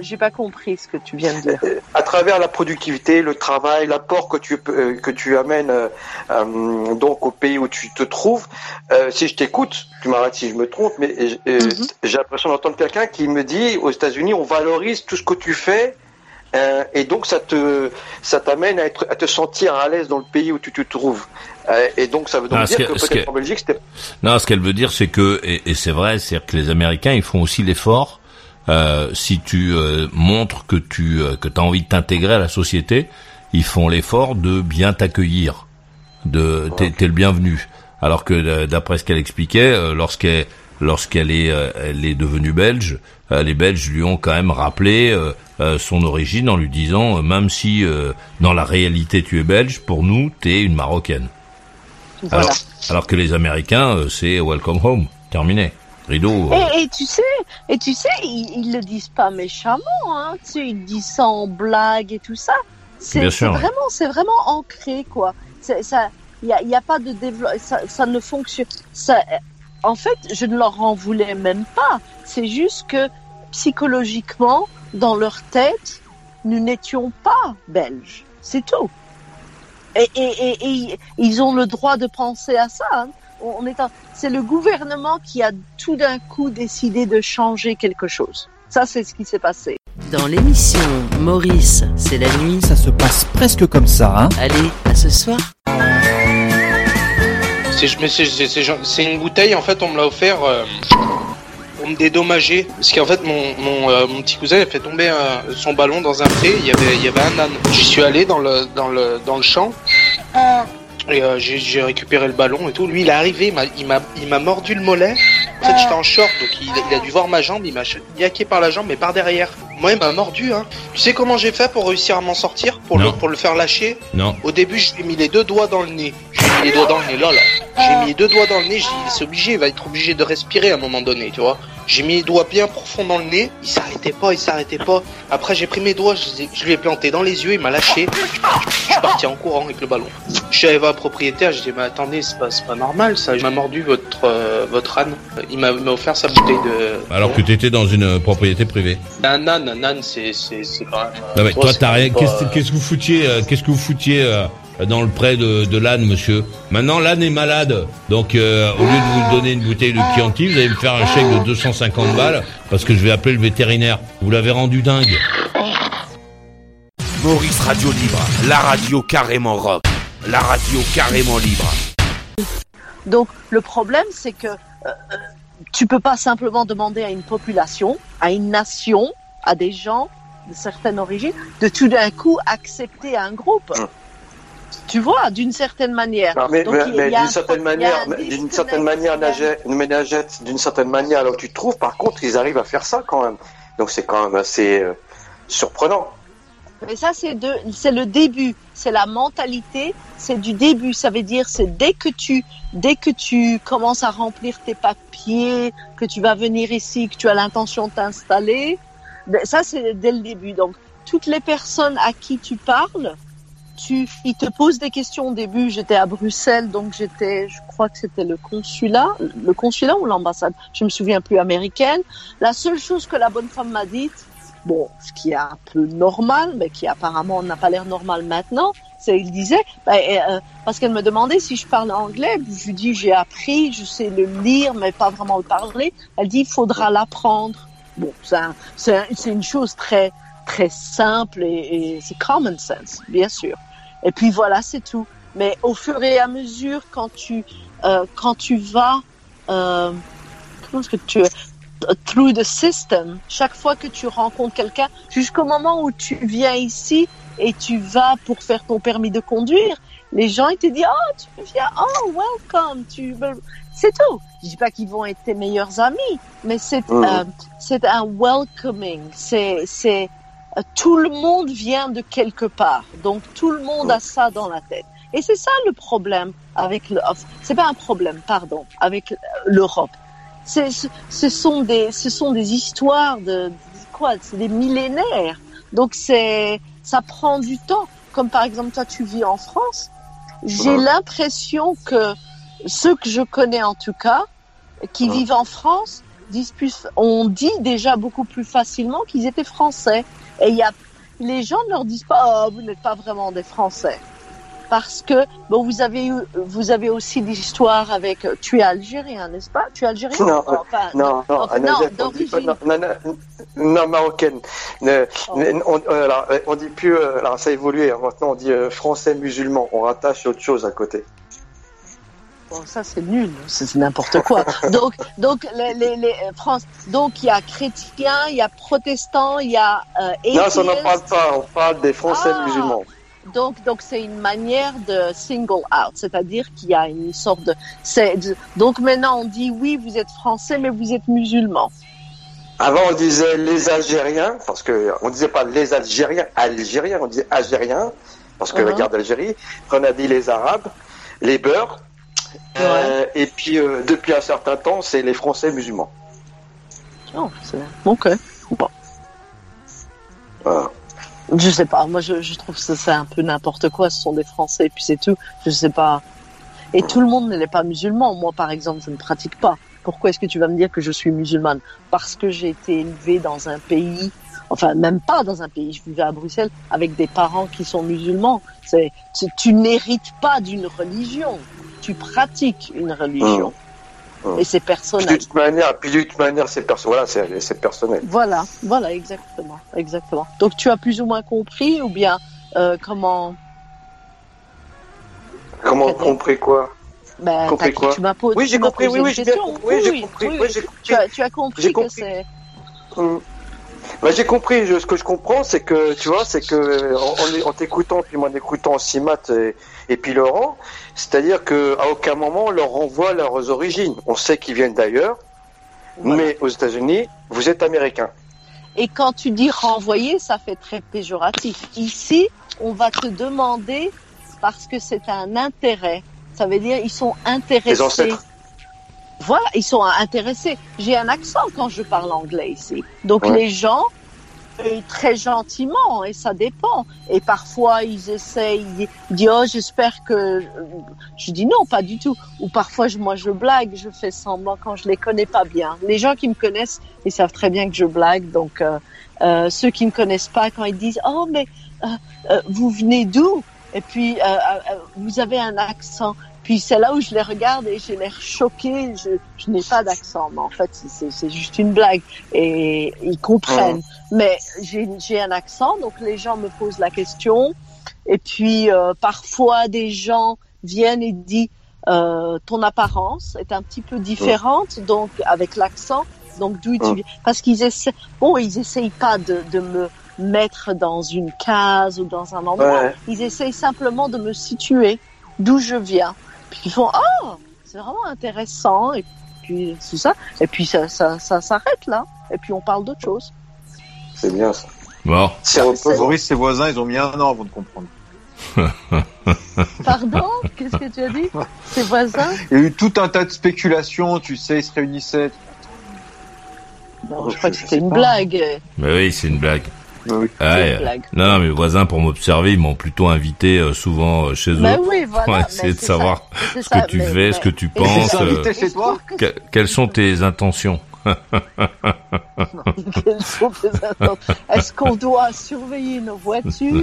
J'ai pas compris ce que tu viens de dire. Euh, à travers la productivité, le travail, l'apport que tu euh, que tu amènes euh, donc au pays où tu te trouves. si je t'écoute, tu m'arrêtes si je me trompe, mais mhm. j'ai l'impression d'entendre quelqu'un qui me dit aux États-Unis, on valorise tout ce que tu fais. et donc ça te ça t'amène à, être, à te sentir à l'aise dans le pays où tu te trouves. et donc ça veut donc dire que, peut-être en Belgique c'était. Non, ce qu'elle veut dire c'est que et, et c'est vrai, c'est que les Américains ils font aussi l'effort euh, si tu euh, montres que tu euh, que as envie de t'intégrer à la société, ils font l'effort de bien t'accueillir, de t'es, le bienvenu. Alors que d'après ce qu'elle expliquait, lorsqu'elle lorsqu'elle est elle est devenue belge, les Belges lui ont quand même rappelé son origine en lui disant même si dans la réalité tu es belge, pour nous tu es une marocaine. Alors, alors que les Américains c'est welcome home, terminé. Rideau. Et, tu sais, et tu sais, ils, le disent pas méchamment, hein. Tu sais, ils disent ça en blague et tout ça. C'est vraiment, c'est vraiment ancré, quoi. Ça, il y a, y a, pas de développement, ça, ça, ne fonctionne. Ça, en fait, je ne leur en voulais même pas. C'est juste que psychologiquement, dans leur tête, nous n'étions pas belges. C'est tout. Et, et, et, et, ils ont le droit de penser à ça. Hein. On est c'est le gouvernement qui a tout d'un coup décidé de changer quelque chose. Ça, c'est ce qui s'est passé. Dans l'émission Maurice, c'est la nuit. Ça se passe presque comme ça, hein Allez, à ce soir. C'est une bouteille, en fait, on me l'a offert euh, pour me dédommager. Parce qu'en fait, mon, mon, euh, mon, petit cousin a fait tomber euh, son ballon dans un pré, il y avait, il y avait un âne. J'y suis allé dans le, dans le, dans le champ. Et j'ai récupéré le ballon et tout. Lui, il est arrivé, il m'a mordu le mollet. En fait, j'étais en short, donc il, il, a dû voir ma jambe, il m'a yaqué par la jambe, mais par derrière. Moi, il m'a mordu, hein. Tu sais comment j'ai fait pour réussir à m'en sortir? Pour le, pour le faire lâcher? Non. Au début, j'ai mis les deux doigts dans le nez. J'ai mis les doigts dans le nez, là, là. J'ai mis les deux doigts dans le nez, c'est obligé, il va être obligé de respirer à un moment donné, tu vois. J'ai mis les doigts bien profonds dans le nez, il s'arrêtait pas, il s'arrêtait pas. Après, j'ai pris mes doigts, je, lui ai planté dans les yeux, il m'a lâché. Je suis parti en courant avec le ballon. Je suis allé voir le propriétaire, je dit, mais attendez, c'est pas, pas normal ça. Il m'a mordu votre, euh, votre âne. Il m'a offert sa bouteille de. Alors que t'étais dans une propriété privée. Un âne, un âne, c'est quand même. non, mais toi, t'as rien. Qu'est-ce que vous foutiez, euh, qu'est-ce que vous foutiez euh, dans le prêt de, de l'âne, monsieur. Maintenant, l'âne est malade. Donc, euh, au lieu de vous donner une bouteille de Chianti, vous allez me faire un chèque de 250 balles parce que je vais appeler le vétérinaire. Vous l'avez rendu dingue. Maurice Radio Libre, la radio carrément rock, la radio carrément libre. Donc, le problème, c'est que euh, tu peux pas simplement demander à une population, à une nation, à des gens de certaines origines, de tout d'un coup accepter un groupe. Tu vois, d'une certaine manière. mais, d'une certaine manière, d'une certaine manière, une ménagette, d'une certaine manière, alors tu trouves, par contre, ils arrivent à faire ça quand même. Donc c'est quand même assez euh, surprenant. Mais ça, c'est c'est le début, c'est la mentalité, c'est du début. Ça veut dire, c'est dès que tu, dès que tu commences à remplir tes papiers, que tu vas venir ici, que tu as l'intention de t'installer, ben, ça c'est dès le début. Donc toutes les personnes à qui tu parles, tu, il te pose des questions au début. J'étais à Bruxelles, donc j'étais, je crois que c'était le consulat, le consulat ou l'ambassade, je me souviens plus américaine. La seule chose que la bonne femme m'a dite, bon, ce qui est un peu normal, mais qui apparemment n'a pas l'air normal maintenant, c'est il disait, ben, euh, parce qu'elle me demandait si je parle anglais, je lui dis j'ai appris, je sais le lire, mais pas vraiment le parler. Elle dit il faudra l'apprendre. Bon, c'est une chose très très simple et, et c'est common sense, bien sûr. Et puis voilà, c'est tout. Mais au fur et à mesure, quand tu euh, quand tu vas euh, comment est-ce que tu through the system, chaque fois que tu rencontres quelqu'un, jusqu'au moment où tu viens ici et tu vas pour faire ton permis de conduire, les gens ils te disent oh tu viens oh welcome tu c'est tout. Je dis pas qu'ils vont être tes meilleurs amis, mais c'est mmh. euh, c'est un welcoming, c'est c'est tout le monde vient de quelque part. Donc tout le monde a ça dans la tête. Et c'est ça le problème avec le, c'est pas un problème, pardon, avec l'Europe. C'est, ce sont des, ce sont des histoires de, quoi, c'est des millénaires. Donc c'est, ça prend du temps. Comme par exemple toi, tu vis en France. J'ai l'impression que ceux que je connais en tout cas, qui vivent en France, disent plus, on dit déjà beaucoup plus facilement qu'ils étaient français. Et il y a, les gens ne leur disent pas, oh, vous n'êtes pas vraiment des Français. Parce que, bon, vous avez eu, vous avez aussi l'histoire avec, tu es algérien, n'est-ce pas? Tu es algérien? Non, enfin, non, non, non, non, non, marocaine. Oh. On, euh, alors, on dit plus, euh, alors ça a évolué, hein. maintenant on dit euh, français musulman, on rattache autre chose à côté. Bon, ça c'est nul, c'est n'importe quoi. <laughs> donc, donc les, les, les euh, France, donc il y a chrétiens, il y a protestants, il y a euh, Non, ça n'en parle pas. On parle des Français ah, musulmans. Donc, donc c'est une manière de single out, c'est-à-dire qu'il y a une sorte de, donc maintenant on dit oui, vous êtes français, mais vous êtes musulman. Avant, on disait les Algériens, parce que on disait pas les Algériens, Algériens, on disait Algériens, parce que la uh-huh. guerre d'Algérie. On a dit les Arabes, les Beurs, euh, et puis, euh, depuis un certain temps, c'est les Français musulmans. Oh, c'est... Ok. Bon. Je sais pas, moi je, trouve que c'est un peu n'importe quoi, ce sont des Français et puis c'est tout, je sais pas. Et tout le monde n'est pas musulman, moi par exemple je ne pratique pas. Pourquoi est-ce que tu vas me dire que je suis musulmane? Parce que j'ai été élevée dans un pays, enfin même pas dans un pays, je vivais à Bruxelles avec des parents qui sont musulmans. C'est, tu n'hérites pas d'une religion tu pratiques une religion. Et c'est personnel. Puis de toute manière, puis de toute manière, c'est voilà, c'est personnel. Voilà, voilà, exactement, exactement. Donc tu as plus ou moins compris, ou bien euh, comment? Comment compris quoi? Ben, compris quoi? Tu m'as posé. Oui, j'ai compris. Oui, oui, j'ai compris. Oui, j'ai compris. Oui, compris. Tu, as, tu as compris, que c'est. Hum. Bah, j'ai compris. ce que je comprends, c'est que tu vois, c'est que en, en t'écoutant, puis moi en écoutant aussi Matt et, et puis Laurent, c'est-à-dire que à aucun moment on leur renvoie leurs origines. On sait qu'ils viennent d'ailleurs, mais aux États-Unis, vous êtes américain. Et quand tu dis renvoyer, ça fait très péjoratif. Ici, on va te demander parce que c'est un intérêt. Ça veut dire ils sont intéressés. Les ancêtres. Voilà, ils sont intéressés. J'ai un accent quand je parle anglais ici. Donc les gens, très gentiment, et ça dépend. Et parfois ils essayent, ils disent oh j'espère que, je dis non pas du tout. Ou parfois moi je blague, je fais semblant quand je les connais pas bien. Les gens qui me connaissent, ils savent très bien que je blague. Donc euh, euh, ceux qui me connaissent pas, quand ils disent oh mais euh, vous venez d'où? Et puis vous avez un accent. Puis c'est là où je les regarde et j'ai l'air choquée. Je, je n'ai pas d'accent, mais en fait c'est juste une blague et ils comprennent. Mais j'ai un accent, donc les gens me posent la question. Et puis euh, parfois des gens viennent et disent euh, ton apparence est un petit peu différente, donc avec l'accent. Donc d'où tu viens? Parce qu'ils essaient. Bon, ils essayent pas de, de me mettre dans une case ou dans un endroit. Ils essayent simplement de me situer d'où je viens. Puis ils font oh c'est vraiment intéressant et puis c'est ça et puis ça ça ça s'arrête là et puis on parle d'autre chose. C'est bien ça. Bon. Boris, ses voisins, ils ont mis un an avant de comprendre. <laughs> Pardon? Qu'est-ce que tu as dit? Ses voisins? Il y a eu tout un tas de spéculations, tu sais, ils se réunissaient. Non, je crois que c'était une blague. Mais oui, c'est une blague. Oui. Ah, non, non, mes voisins, pour m'observer, ils m'ont plutôt invité euh, souvent euh, chez eux. Ben oui, <laughs> voilà, pour essayer de savoir ce que tu fais, ce que tu <laughs> penses. Euh, chez toi <laughs> quelles sont tes intentions Est-ce qu'on doit surveiller nos voitures?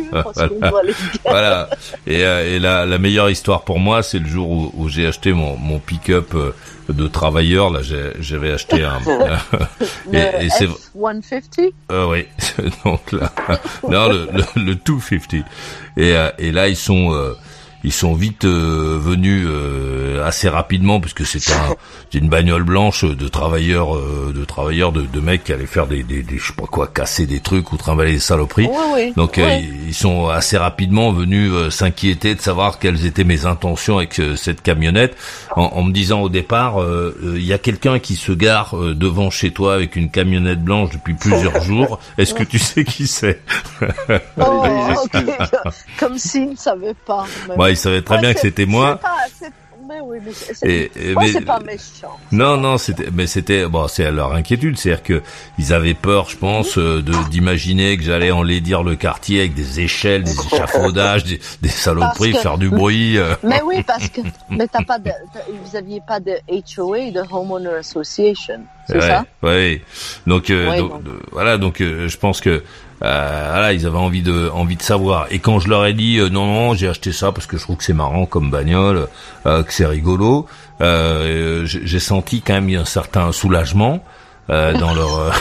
Voilà. Et, et la, la, meilleure histoire pour moi, c'est le jour où, où j'ai acheté mon, mon pick-up euh, de travailleur. Là, j'avais acheté un. <laughs> <laughs> et, et c'est 150. Euh, oui. <laughs> Donc là, non, le, le, le 250. Et, euh, et là, ils sont ils sont vite euh, venus euh, assez rapidement puisque c'était un, <laughs> une bagnole blanche de travailleurs euh, de travailleurs de, de, mecs qui allaient faire des, des, des, je sais pas quoi casser des trucs ou trimballer des saloperies. Donc ils, sont assez rapidement venus s'inquiéter de savoir quelles étaient mes intentions avec cette camionnette en, en, me disant au départ il y a quelqu'un qui se gare devant chez toi avec une camionnette blanche depuis plusieurs <laughs> jours. Est-ce que tu sais qui c'est? Oh, comme s'ils ne savaient pas il savait très bien que c'était moi. Mais oui, mais c'est pas méchant. Non, non, c'était, mais c'était, bon, c'est leur inquiétude, c'est-à-dire que ils avaient peur, je pense, euh, de d'imaginer que j'allais enlaidir le quartier avec des échelles, des échafaudages, des, des saloperies, faire du bruit. Euh. Mais oui, parce que, mais t'as pas de, vous aviez pas de HOA, de Homeowner Association, c'est ça? Oui. Donc, euh, donc, voilà, donc je pense que voilà, ils avaient envie de envie de savoir. Et quand je leur ai dit euh, non non, j'ai acheté ça parce que je trouve que c'est marrant comme bagnole, euh, que c'est rigolo, euh, j'ai senti quand même un certain soulagement. Euh, <laughs> dans leur,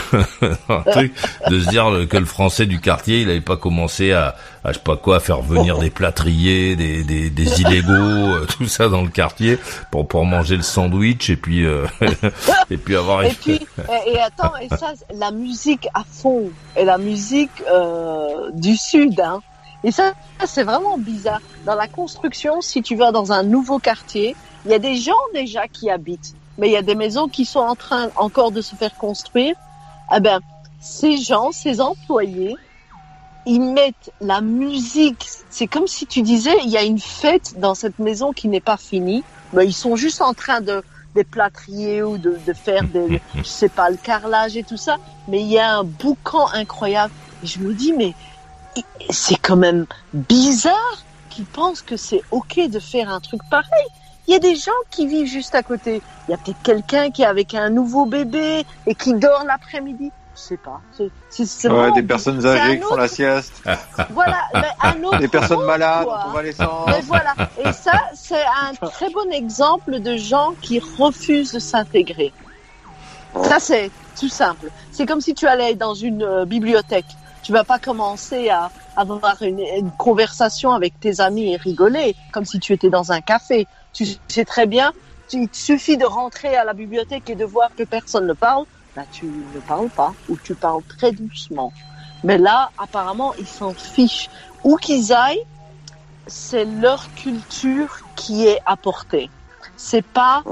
truc de se dire que le français du quartier il n'avait pas commencé à, à je sais pas quoi à faire venir des plâtriers des, des, des illégaux euh, tout ça dans le quartier pour pour manger le sandwich et puis euh, <laughs> et puis avoir et puis et, attends et ça la musique à fond et la musique du sud hein. Et ça c'est vraiment bizarre. Dans la construction si tu vas dans un nouveau quartier il y a des gens déjà qui habitent mais il y a des maisons qui sont en train encore de se faire construire. Eh ben, ces gens, ces employés, ils mettent la musique. C'est comme si tu disais, il y a une fête dans cette maison qui n'est pas finie. Mais ils sont juste en train de déplâtrier ou de, de faire des, <laughs> je sais pas, le carrelage et tout ça. Mais il y a un boucan incroyable. Et je me dis, mais c'est quand même bizarre qu'ils pensent que c'est ok de faire un truc pareil. Il y a des gens qui vivent juste à côté. Il y a peut-être quelqu'un qui est avec un nouveau bébé et qui dort l'après-midi. Je sais pas. ouais, des personnes âgées qui font la sieste. <laughs> voilà, mais un autre <laughs> des personnes malades, convalescentes. Mais voilà. Et ça, c'est un <laughs> très bon exemple de gens qui refusent de s'intégrer. Ça, c'est tout simple. C'est comme si tu allais dans une euh, bibliothèque. Tu vas pas commencer à avoir une, une, conversation avec tes amis et rigoler comme si tu étais dans un café. Tu sais très bien, il suffit de rentrer à la bibliothèque et de voir que personne ne parle là tu ne parles pas ou tu parles très doucement. Mais là, apparemment, ils s'en fichent. Où qu'ils aillent, c'est leur culture qui est apportée. C'est pas,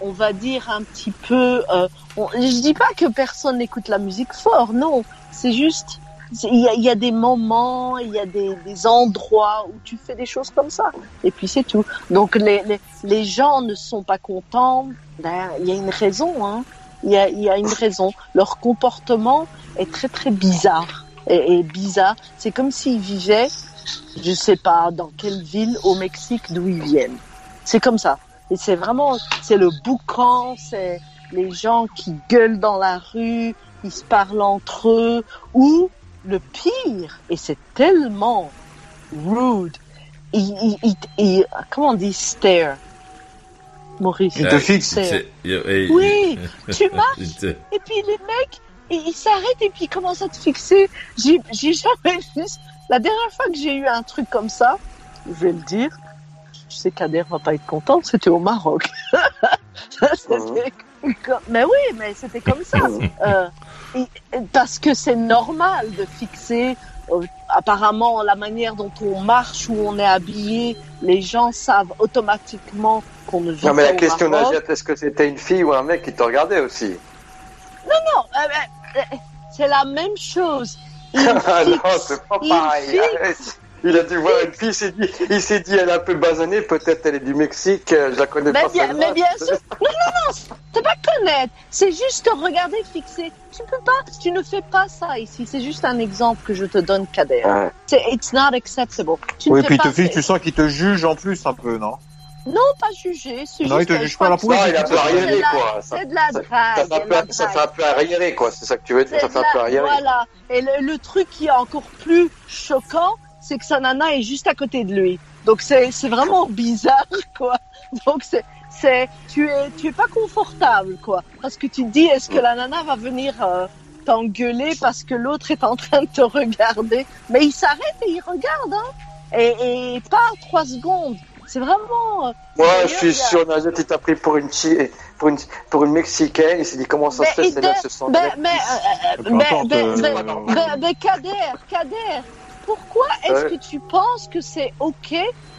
on va dire un petit peu. Euh, je dis pas que personne n'écoute la musique fort, non. C'est juste, il y, a, y a, des moments, il y a des, des, endroits où tu fais des choses comme ça. Et puis c'est tout. Donc les, les, les gens ne sont pas contents. Ben, il y a une raison. Hein. Il y a, y a une raison. Leur comportement est très très bizarre. Et, et bizarre, c'est comme s'ils vivaient, je sais pas dans quelle ville au Mexique d'où ils viennent. C'est comme ça. Et c'est vraiment, c'est le boucan, c'est les gens qui gueulent dans la rue, ils se parlent entre eux, ou le pire, et c'est tellement rude, ils, comment on dit stare Maurice. Il te fixe. Oui, tu marches <laughs> et puis les mecs, ils s'arrêtent et puis ils commencent à te fixer. J'ai jamais <laughs> vu. La dernière fois que j'ai eu un truc comme ça, je vais le dire, je sais qu'Ader va pas être content, c'était au Maroc. <laughs> mais oui, mais c'était comme ça. Euh, parce que c'est normal de fixer euh, apparemment la manière dont on marche ou on est habillé, les gens savent automatiquement qu'on ne vit Non mais la question Najat, est-ce que c'était une fille ou un mec qui te regardait aussi Non non, euh, euh, c'est la même chose. <laughs> non, c'est pas pareil. Il a dû voir une fille, il s'est dit, il s'est dit, elle est un peu basanée, peut-être elle est du Mexique, euh, je la connais mais pas. Bien, mais bien sûr. Non, non, non, c'est pas connaître. C'est juste te regarder fixer. Tu peux pas, tu ne fais pas ça ici. C'est juste un exemple que je te donne, Kader. Ouais. C'est, it's not acceptable. Tu oui, puis te fille, tu sens qu'il te juge en plus un peu, non? Non, pas juger. Non, il te juge pas la. Non, il a un peu arriéré, quoi. C'est de la drague. Ça fait un peu arriéré, quoi. C'est ça que tu veux dire. Ça fait un peu arriéré. Voilà. Et le, le truc qui est encore plus choquant, c'est que sa nana est juste à côté de lui. Donc c'est c'est vraiment bizarre <laughs> quoi. Donc c'est c'est tu es tu es pas confortable quoi. Parce que tu te dis est-ce que la nana va venir euh, t'engueuler parce que l'autre est en train de te regarder? Mais il s'arrête et il regarde hein. Et, et pas trois secondes. C'est vraiment euh, moi je suis sûr Nazet il t'a pris pour une pour une pour une mexicaine il s'est dit comment ça se fait celle-là se sent mais mais mais mais mais Kader Kader pourquoi est-ce que tu penses que c'est ok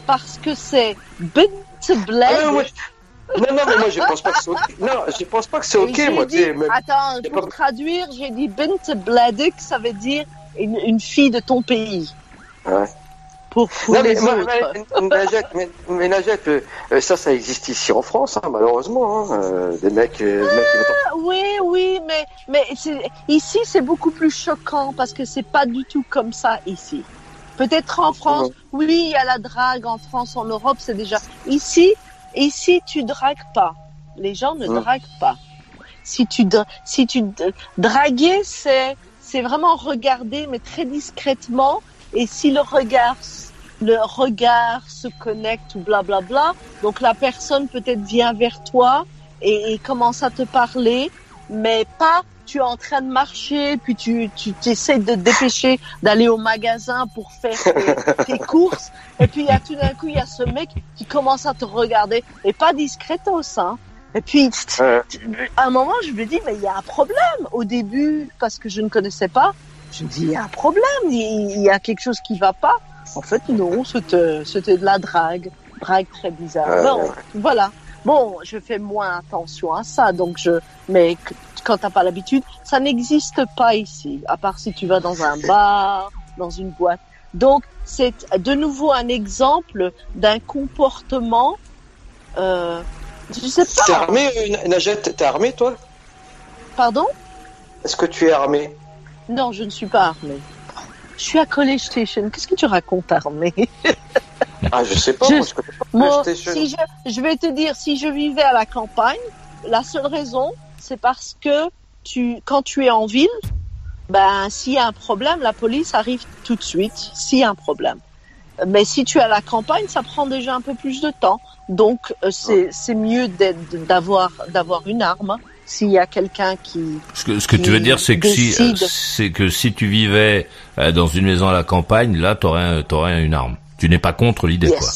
parce que c'est Bint Bled ah, non, non, mais moi je pense pas que c'est ok. Non, je pense pas que c'est ok, moi. Dit, mais... Attends, pour pas... traduire, j'ai dit Bint Bladek, ça veut dire une, une fille de ton pays. Ouais pour, pour non, les mais, autres. Mais, mais, Najat, euh, ça, ça existe ici en France, hein, malheureusement. Hein, euh, des mecs, euh, ah, mecs Oui, oui, mais, mais ici, c'est beaucoup plus choquant parce que c'est pas du tout comme ça ici. Peut-être en France, oui, il y a la drague en France, en Europe, c'est déjà. Ici, ici, tu dragues pas. Les gens ne draguent pas. Si tu, si tu draguer, c'est, c'est vraiment regarder, mais très discrètement et si le regard, le regard se connecte ou blablabla, bla, bla, donc la personne peut-être vient vers toi et, et, commence à te parler, mais pas tu es en train de marcher, puis tu, tu essaies de te dépêcher d'aller au magasin pour faire tes, <laughs> tes courses, et puis a tout d'un coup il y a ce mec qui commence à te regarder et pas discretos, hein. Et puis, à un moment, je me dis, mais il y a un problème. Au début, parce que je ne connaissais pas, je me dis, il y a un problème, il y a quelque chose qui va pas. En fait, non, c'était, de la drague. Drague très bizarre. bon, voilà. Bon, je fais moins attention à ça, donc je, mais quand t'as pas l'habitude, ça n'existe pas ici, à part si tu vas dans un bar, dans une boîte. Donc, c'est de nouveau un exemple d'un comportement, euh, je sais pas. T'es armé, Najette, t'es armé, toi? Pardon? Est-ce que tu es armé? Non, je ne suis pas armée. Je suis à College Station. Qu'est-ce que tu racontes armée? Ah, je sais pas. Je, moi, je, pas moi, si je, je vais te dire, si je vivais à la campagne, la seule raison, c'est parce que tu, quand tu es en ville, ben s'il y a un problème, la police arrive tout de suite. S'il y a un problème. Mais si tu es à la campagne, ça prend déjà un peu plus de temps. Donc euh, c'est c'est mieux d'avoir d'avoir une arme s'il y a quelqu'un qui Ce que, ce que tu veux dire, c'est que si, euh, c'est que si tu vivais euh, dans une maison à la campagne, là, t'aurais, t'aurais une arme. Tu n'es pas contre l'idée, quoi.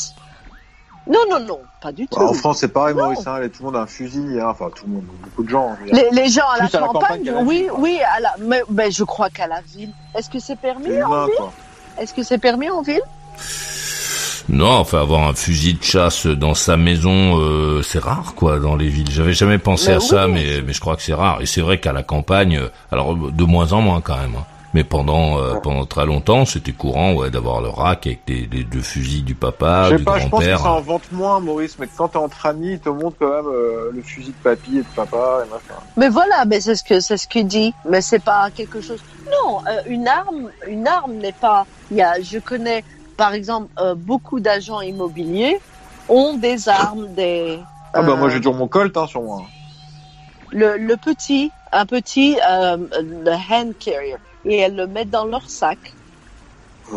Non non non, pas du tout. Bah, en France, c'est pareil, Non. Maurice. Hein, tout le monde a un fusil. Hein, enfin, tout le monde, beaucoup de gens. Les, les gens à la Plus à la campagne, campagne qu'à la oui, ville, oui, à la, mais, mais je crois qu'à la ville. Est-ce que c'est permis C'est en humain, ville. Est-ce que c'est permis en ville? Non, enfin, avoir un fusil de chasse dans sa maison, euh, c'est rare, quoi, dans les villes. J'avais jamais pensé Mais à ça, oui. mais, mais je crois que c'est rare. Et c'est vrai qu'à la campagne, euh, alors de moins en moins quand même. hein. Mais pendant euh, pendant très longtemps, c'était courant, ouais, d'avoir le rack avec les, les deux fusils du papa, du pas, je pense que grand-père. ça en vente moins, Maurice, mais quand t'es entre amis, ils te montrent quand même euh, le fusil de papy et de papa et machin. Mais voilà, mais c'est ce que c'est ce qu'il dit. Mais c'est pas quelque chose. Non, euh, une arme, une arme n'est pas. Il y a, je connais, par exemple, euh, beaucoup d'agents immobiliers ont des armes, des. Ah bah euh, moi j'ai toujours mon colt hein, sur moi. le, le petit, un petit, euh, le hand carrier, et elles le mettent dans leur sac.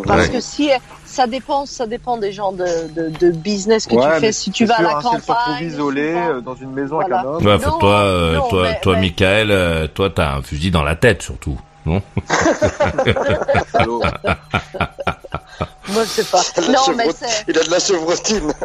Parce Ouais. que si ça dépend, ça dépend des gens de, de, de business que ouais, tu fais. Si tu vas à la hein, si campagne, souvent- euh, dans une maison Voilà. avec un homme. Ouais, Non, toi, euh, non, toi, mais- toi, mais- Michael, euh, toi, t'as un fusil dans la tête surtout, non? <laughs> <laughs> Moi, je sais pas. La Non, mais. Il a de la chevrotine. <laughs>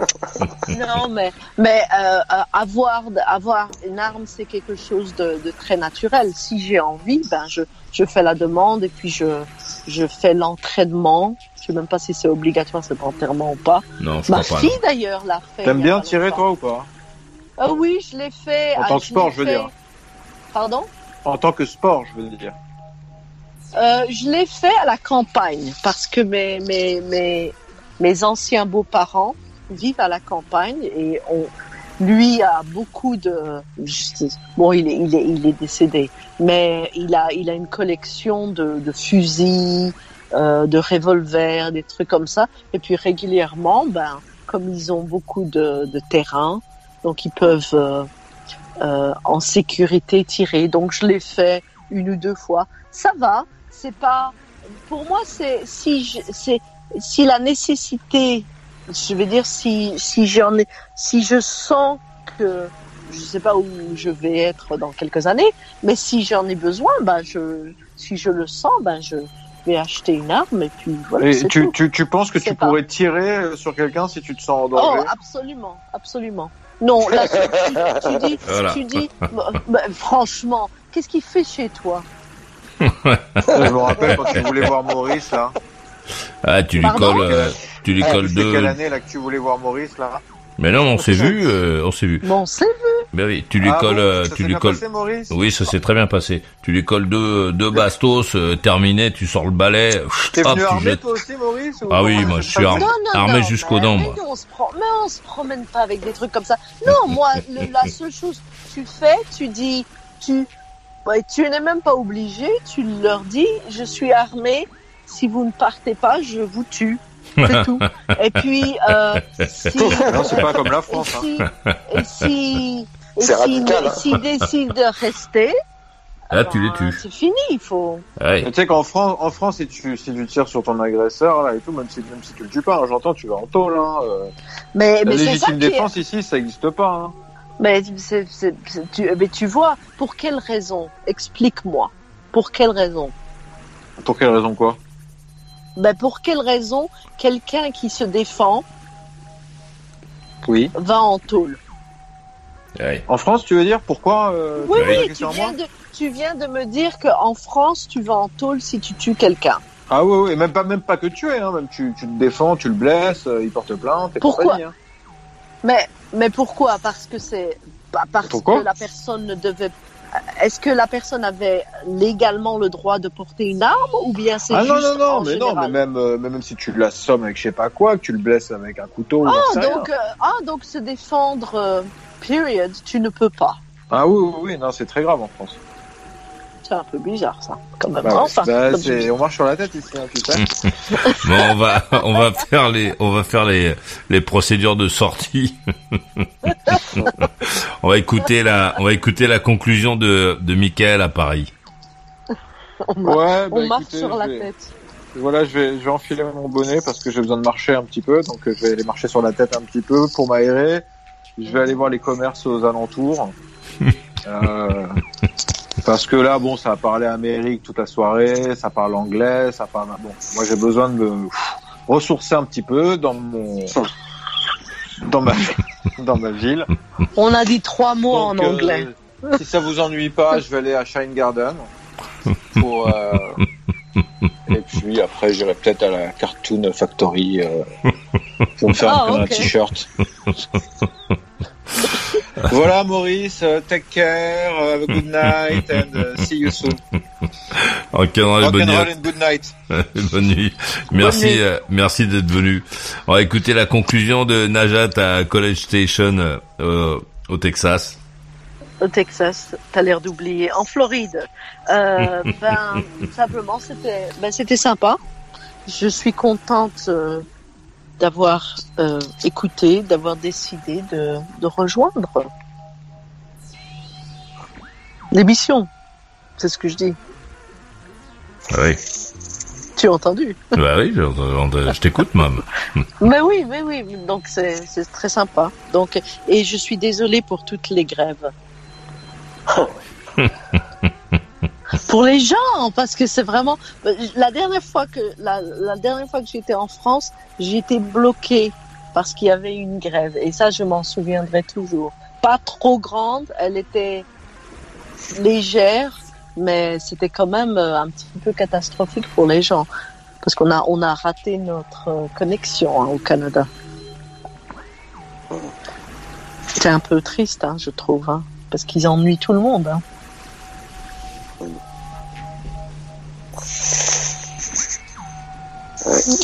<laughs> Non, mais mais euh, euh, avoir avoir une arme, c'est quelque chose de, de très naturel. Si j'ai envie, ben je je fais la demande et puis je je fais l'entraînement. Je sais même pas si c'est obligatoire cet entraînement ou pas. Non, je Ma crois fille d'ailleurs l'a fait. T'aimes il bien pas tirer toi ou pas? Ah oui, je l'ai fait. En ah, tant que sport, je veux fait- dire. Pardon? En tant que sport, je veux dire. Euh, je l'ai fait à la campagne parce que mes mes mes mes anciens beaux-parents vivent à la campagne et on lui a beaucoup de bon il est il est il est décédé mais il a il a une collection de de fusils euh, de revolvers des trucs comme ça. Et puis régulièrement ben comme ils ont beaucoup de de terrain donc ils peuvent euh, euh, en sécurité tirer. Donc je l'ai fait une ou deux fois. Ça va c'est pas pour moi c'est si je, c'est si la nécessité je vais dire si si j'en ai si je sens que je sais pas où je vais être dans quelques années mais si j'en ai besoin ben je si je le sens ben je vais acheter une arme et puis voilà Et tu, tout. tu, tu penses que tu pas- pourrais tirer euh, sur quelqu'un si tu te sens en Oh, danger absolument, absolument. Non, là, tu, tu- tu <laughs> dis, Voilà. tu dis, bah, bah, franchement, qu'est-ce qu'il fait chez toi? Je me rappelle quand tu voulais voir Maurice là. Ah, tu lui Pardon colles, euh, tu lui Eh, colles deux. quelle année là que tu voulais voir Maurice là? Mais non, on s'est vu, euh, on s'est vu. Bon, c'est Ben oui, tu lui Ah colles, bon, euh, ça tu s'est lui bien colles. passé, Maurice? Oui, ça s'est très bien passé. Tu lui colles deux, deux bastos, euh, terminé, tu sors le balai, pff, T'es venu tu armé jettes. toi aussi Maurice ou Ah oui, moi, je suis armé. Armé non, jusqu'aux mais- dents, mais on se pro- mais on se promène pas avec des trucs comme ça. Non, moi, le- la seule chose que tu fais, tu dis, tu, ouais, tu n'es même pas obligé, tu leur dis, je suis armé, si vous ne partez pas, je vous tue. C'est tout. Et puis, euh, <laughs> si, Non, c'est pas comme la et France. Hein. si, et si, <laughs> et C'est si- radical, hein. s'ils décident de rester, Là, tu les tues. C'est fini, il faut. Ouais. Mais Tu sais qu'en France, en France, si tu, si tu tires sur ton agresseur là et tout, même si, même si tu le tues pas, hein, j'entends, tu vas en tôle. Hein, euh. Mais, La mais c'est ça légitime est- défense ici, ça existe pas. Hein. Mais, tu, mais tu vois, pour quelle raison? Explique-moi. Pour quelle raison? Pour quelle raison quoi? Ben, Pour quelle raison quelqu'un qui se défend Oui. va en tôle? En France, tu veux dire? Pourquoi euh, Oui, oui, tu viens, de, tu viens de me dire qu'en France, tu vas en tôle si tu tues quelqu'un. Ah oui, oui, et même pas, même pas que tuer, hein, même tu, tu te défends, tu le blesses, euh, il porte plainte. et Pourquoi compagnie, hein. Mais, mais pourquoi? Parce que c'est pas parce Pourquoi? que la personne ne devait. Est-ce que la personne avait légalement le droit de porter une arme ou bien c'est Ah juste non, non, non, en mais non, mais même, euh, mais même si tu l'assommes avec je sais pas quoi, que tu le blesses avec un couteau, Ah donc, euh, ah, donc se défendre, euh, period, tu ne peux pas. Ah oui, oui, oui, non, c'est très grave en France. C'est un peu bizarre ça, quand même. Bah, enfin, Bah, c'est- on marche sur la tête ici, hein. <laughs> Bon, on va, on va faire les, on va faire les, les procédures de sortie. <laughs> on va écouter la, on va écouter la conclusion de, de Michael à Paris. on, ouais, bah, marche écoutez, sur la vais- tête. Voilà, je vais, je vais enfiler mon bonnet parce que j'ai besoin de marcher un petit peu, donc euh, je vais aller marcher sur la tête un petit peu pour m'aérer. Je vais aller voir les commerces aux alentours. <laughs> Euh, parce que là, bon, ça a parlé Amérique toute la soirée, ça parle anglais, ça parle. Bon, moi j'ai besoin de me ressourcer un petit peu dans mon, dans ma, <laughs> dans ma ville. On a dit trois mots en euh, anglais. si ça vous ennuie pas, je vais aller à Shine Garden pour. euh, <laughs> Et puis après, j'irai peut-être à la Cartoon Factory euh, pour me faire Ah, imprimer ok. un t-shirt. <laughs> <laughs> voilà, Maurice, euh, take care, uh, have a good night, and uh, see you soon. Rock'n'roll et Rock bonne and nuit. and good night. <laughs> Bonne nuit. Merci, nuit. euh, merci d'être venu. On va écouter la conclusion de Najat à College Station euh, au Texas. Au Texas, t'as l'air d'oublier. En Floride, euh, <laughs> ben simplement c'était, ben c'était sympa. Je suis contente euh, d'avoir euh, écouté, d'avoir décidé de, de rejoindre l'émission. C'est ce que je dis. Ah Oui. Tu as entendu? Bah oui, je, je- je t'écoute, mam. <laughs> Mais oui, mais oui. Donc c'est c'est très sympa. Donc et je suis désolée pour toutes les grèves. <laughs> pour les gens, parce que c'est vraiment la dernière fois que la, dernière fois que j'étais en France, j'étais bloquée parce qu'il y avait une grève et ça je m'en souviendrai toujours. Pas trop grande, elle était légère, mais c'était quand même euh, un petit peu catastrophique pour les gens parce qu'on a on a raté notre euh, connexion hein, au Canada. C'est un peu triste, hein, je trouve, hein, parce qu'ils ennuient tout le monde.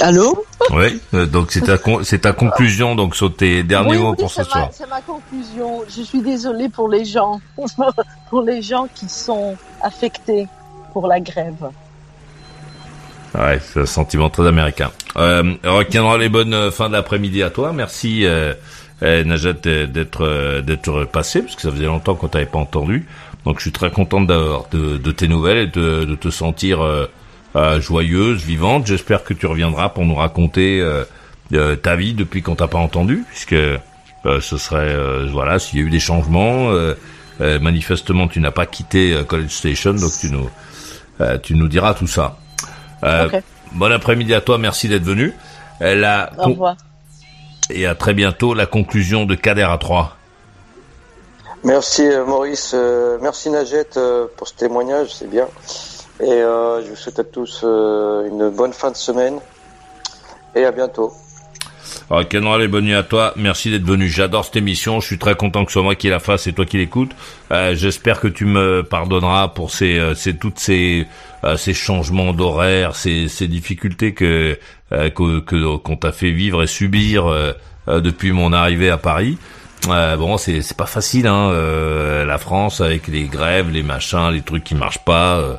Allô Oui, euh, donc c'est ta, con- c'est ta conclusion donc sur tes derniers Oui, mots oui, pour ce soir. C'est ma conclusion. Je suis désolée pour les gens, <laughs> pour les gens qui sont affectés pour la grève. Ouais, c'est un sentiment très américain. Euh, rock'n'roll et bonne euh, fin d'après-midi à toi. Merci euh, euh, Najat d'être d'être passé parce que ça faisait longtemps qu'on t'avait pas entendu. Donc je suis très content d'avoir de, de tes nouvelles et de, de te sentir euh, euh, joyeuse, vivante. J'espère que tu reviendras pour nous raconter euh, euh, ta vie depuis qu'on t'a pas entendu, puisque euh, ce serait euh, voilà s'il y a eu des changements. euh, euh, manifestement, tu n'as pas quitté euh, College Station, donc tu nous euh, tu nous diras tout ça. Euh. Bon après-midi à toi, merci d'être venu. La Au revoir. et à très bientôt. La conclusion de Kader à 3. Merci Maurice, euh, merci Najette euh, pour ce témoignage, c'est bien. Et euh, je vous souhaite à tous euh, une bonne fin de semaine et à bientôt. Rock'n'roll et bonne nuit à toi. Merci d'être venu. J'adore cette émission. Je suis très content que ce soit moi qui la fasse et toi qui l'écoutes. Euh, J'espère que tu me pardonneras pour ces, euh, ces toutes ces, euh, ces changements d'horaire, ces, ces difficultés que euh, que que- qu'on t'a fait vivre et subir depuis mon arrivée à Paris. Euh, bon, c'est c'est pas facile, hein. euh, la France avec les grèves, les machins, les trucs qui marchent pas, euh,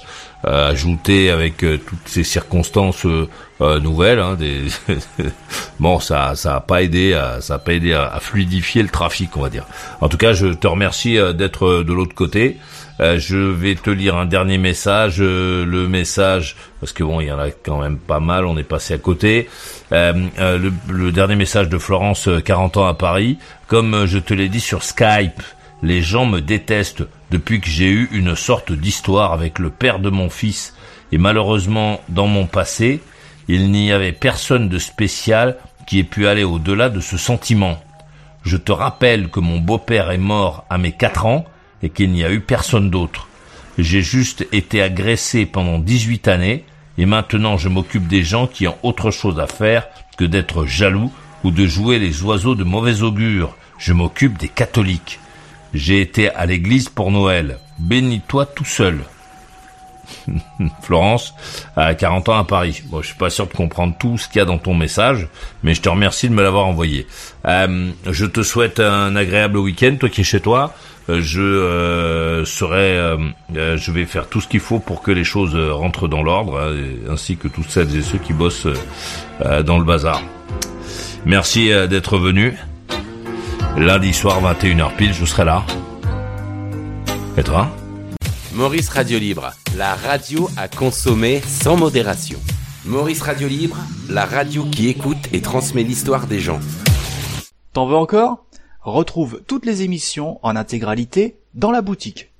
ajouté avec euh, toutes ces circonstances euh, euh, nouvelles. Hein, des <laughs> bon, ça ça a pas aidé, à, ça a pas aidé à, à fluidifier le trafic, on va dire. En tout cas, je te remercie euh, d'être euh, de l'autre côté. Euh, je vais te lire un dernier message, euh, le message parce que bon, il y en a quand même pas mal. On est passé à côté. Euh, euh, le, le dernier message de Florence, euh, 40 ans à Paris. Comme euh, je te l'ai dit sur Skype, les gens me détestent depuis que j'ai eu une sorte d'histoire avec le père de mon fils. Et malheureusement, dans mon passé, il n'y avait personne de spécial qui ait pu aller au-delà de ce sentiment. Je te rappelle que mon beau-père est mort à mes 4 ans et qu'il n'y a eu personne d'autre. J'ai juste été agressé pendant 18 années et maintenant je m'occupe des gens qui ont autre chose à faire que d'être jaloux ou de jouer les oiseaux de mauvais augure. Je m'occupe des catholiques. J'ai été à l'église pour Noël. Bénis-toi tout seul. <laughs> Florence, à 40 ans à Paris. Bon, je suis pas sûr de comprendre tout ce qu'il y a dans ton message, mais je te remercie de me l'avoir envoyé. Euh, je te souhaite un agréable week-end, toi qui es chez toi. Euh, je euh, serai, je vais faire tout ce qu'il faut pour que les choses rentrent dans l'ordre, ainsi que toutes celles et ceux qui bossent dans le bazar. Merci d'être venu. Lundi soir 21h pile, je serai là. Et toi Maurice Radio Libre, la radio à consommer sans modération. Maurice Radio Libre, la radio qui écoute et transmet l'histoire des gens. T'en veux encore? Retrouve toutes les émissions en intégralité dans la boutique.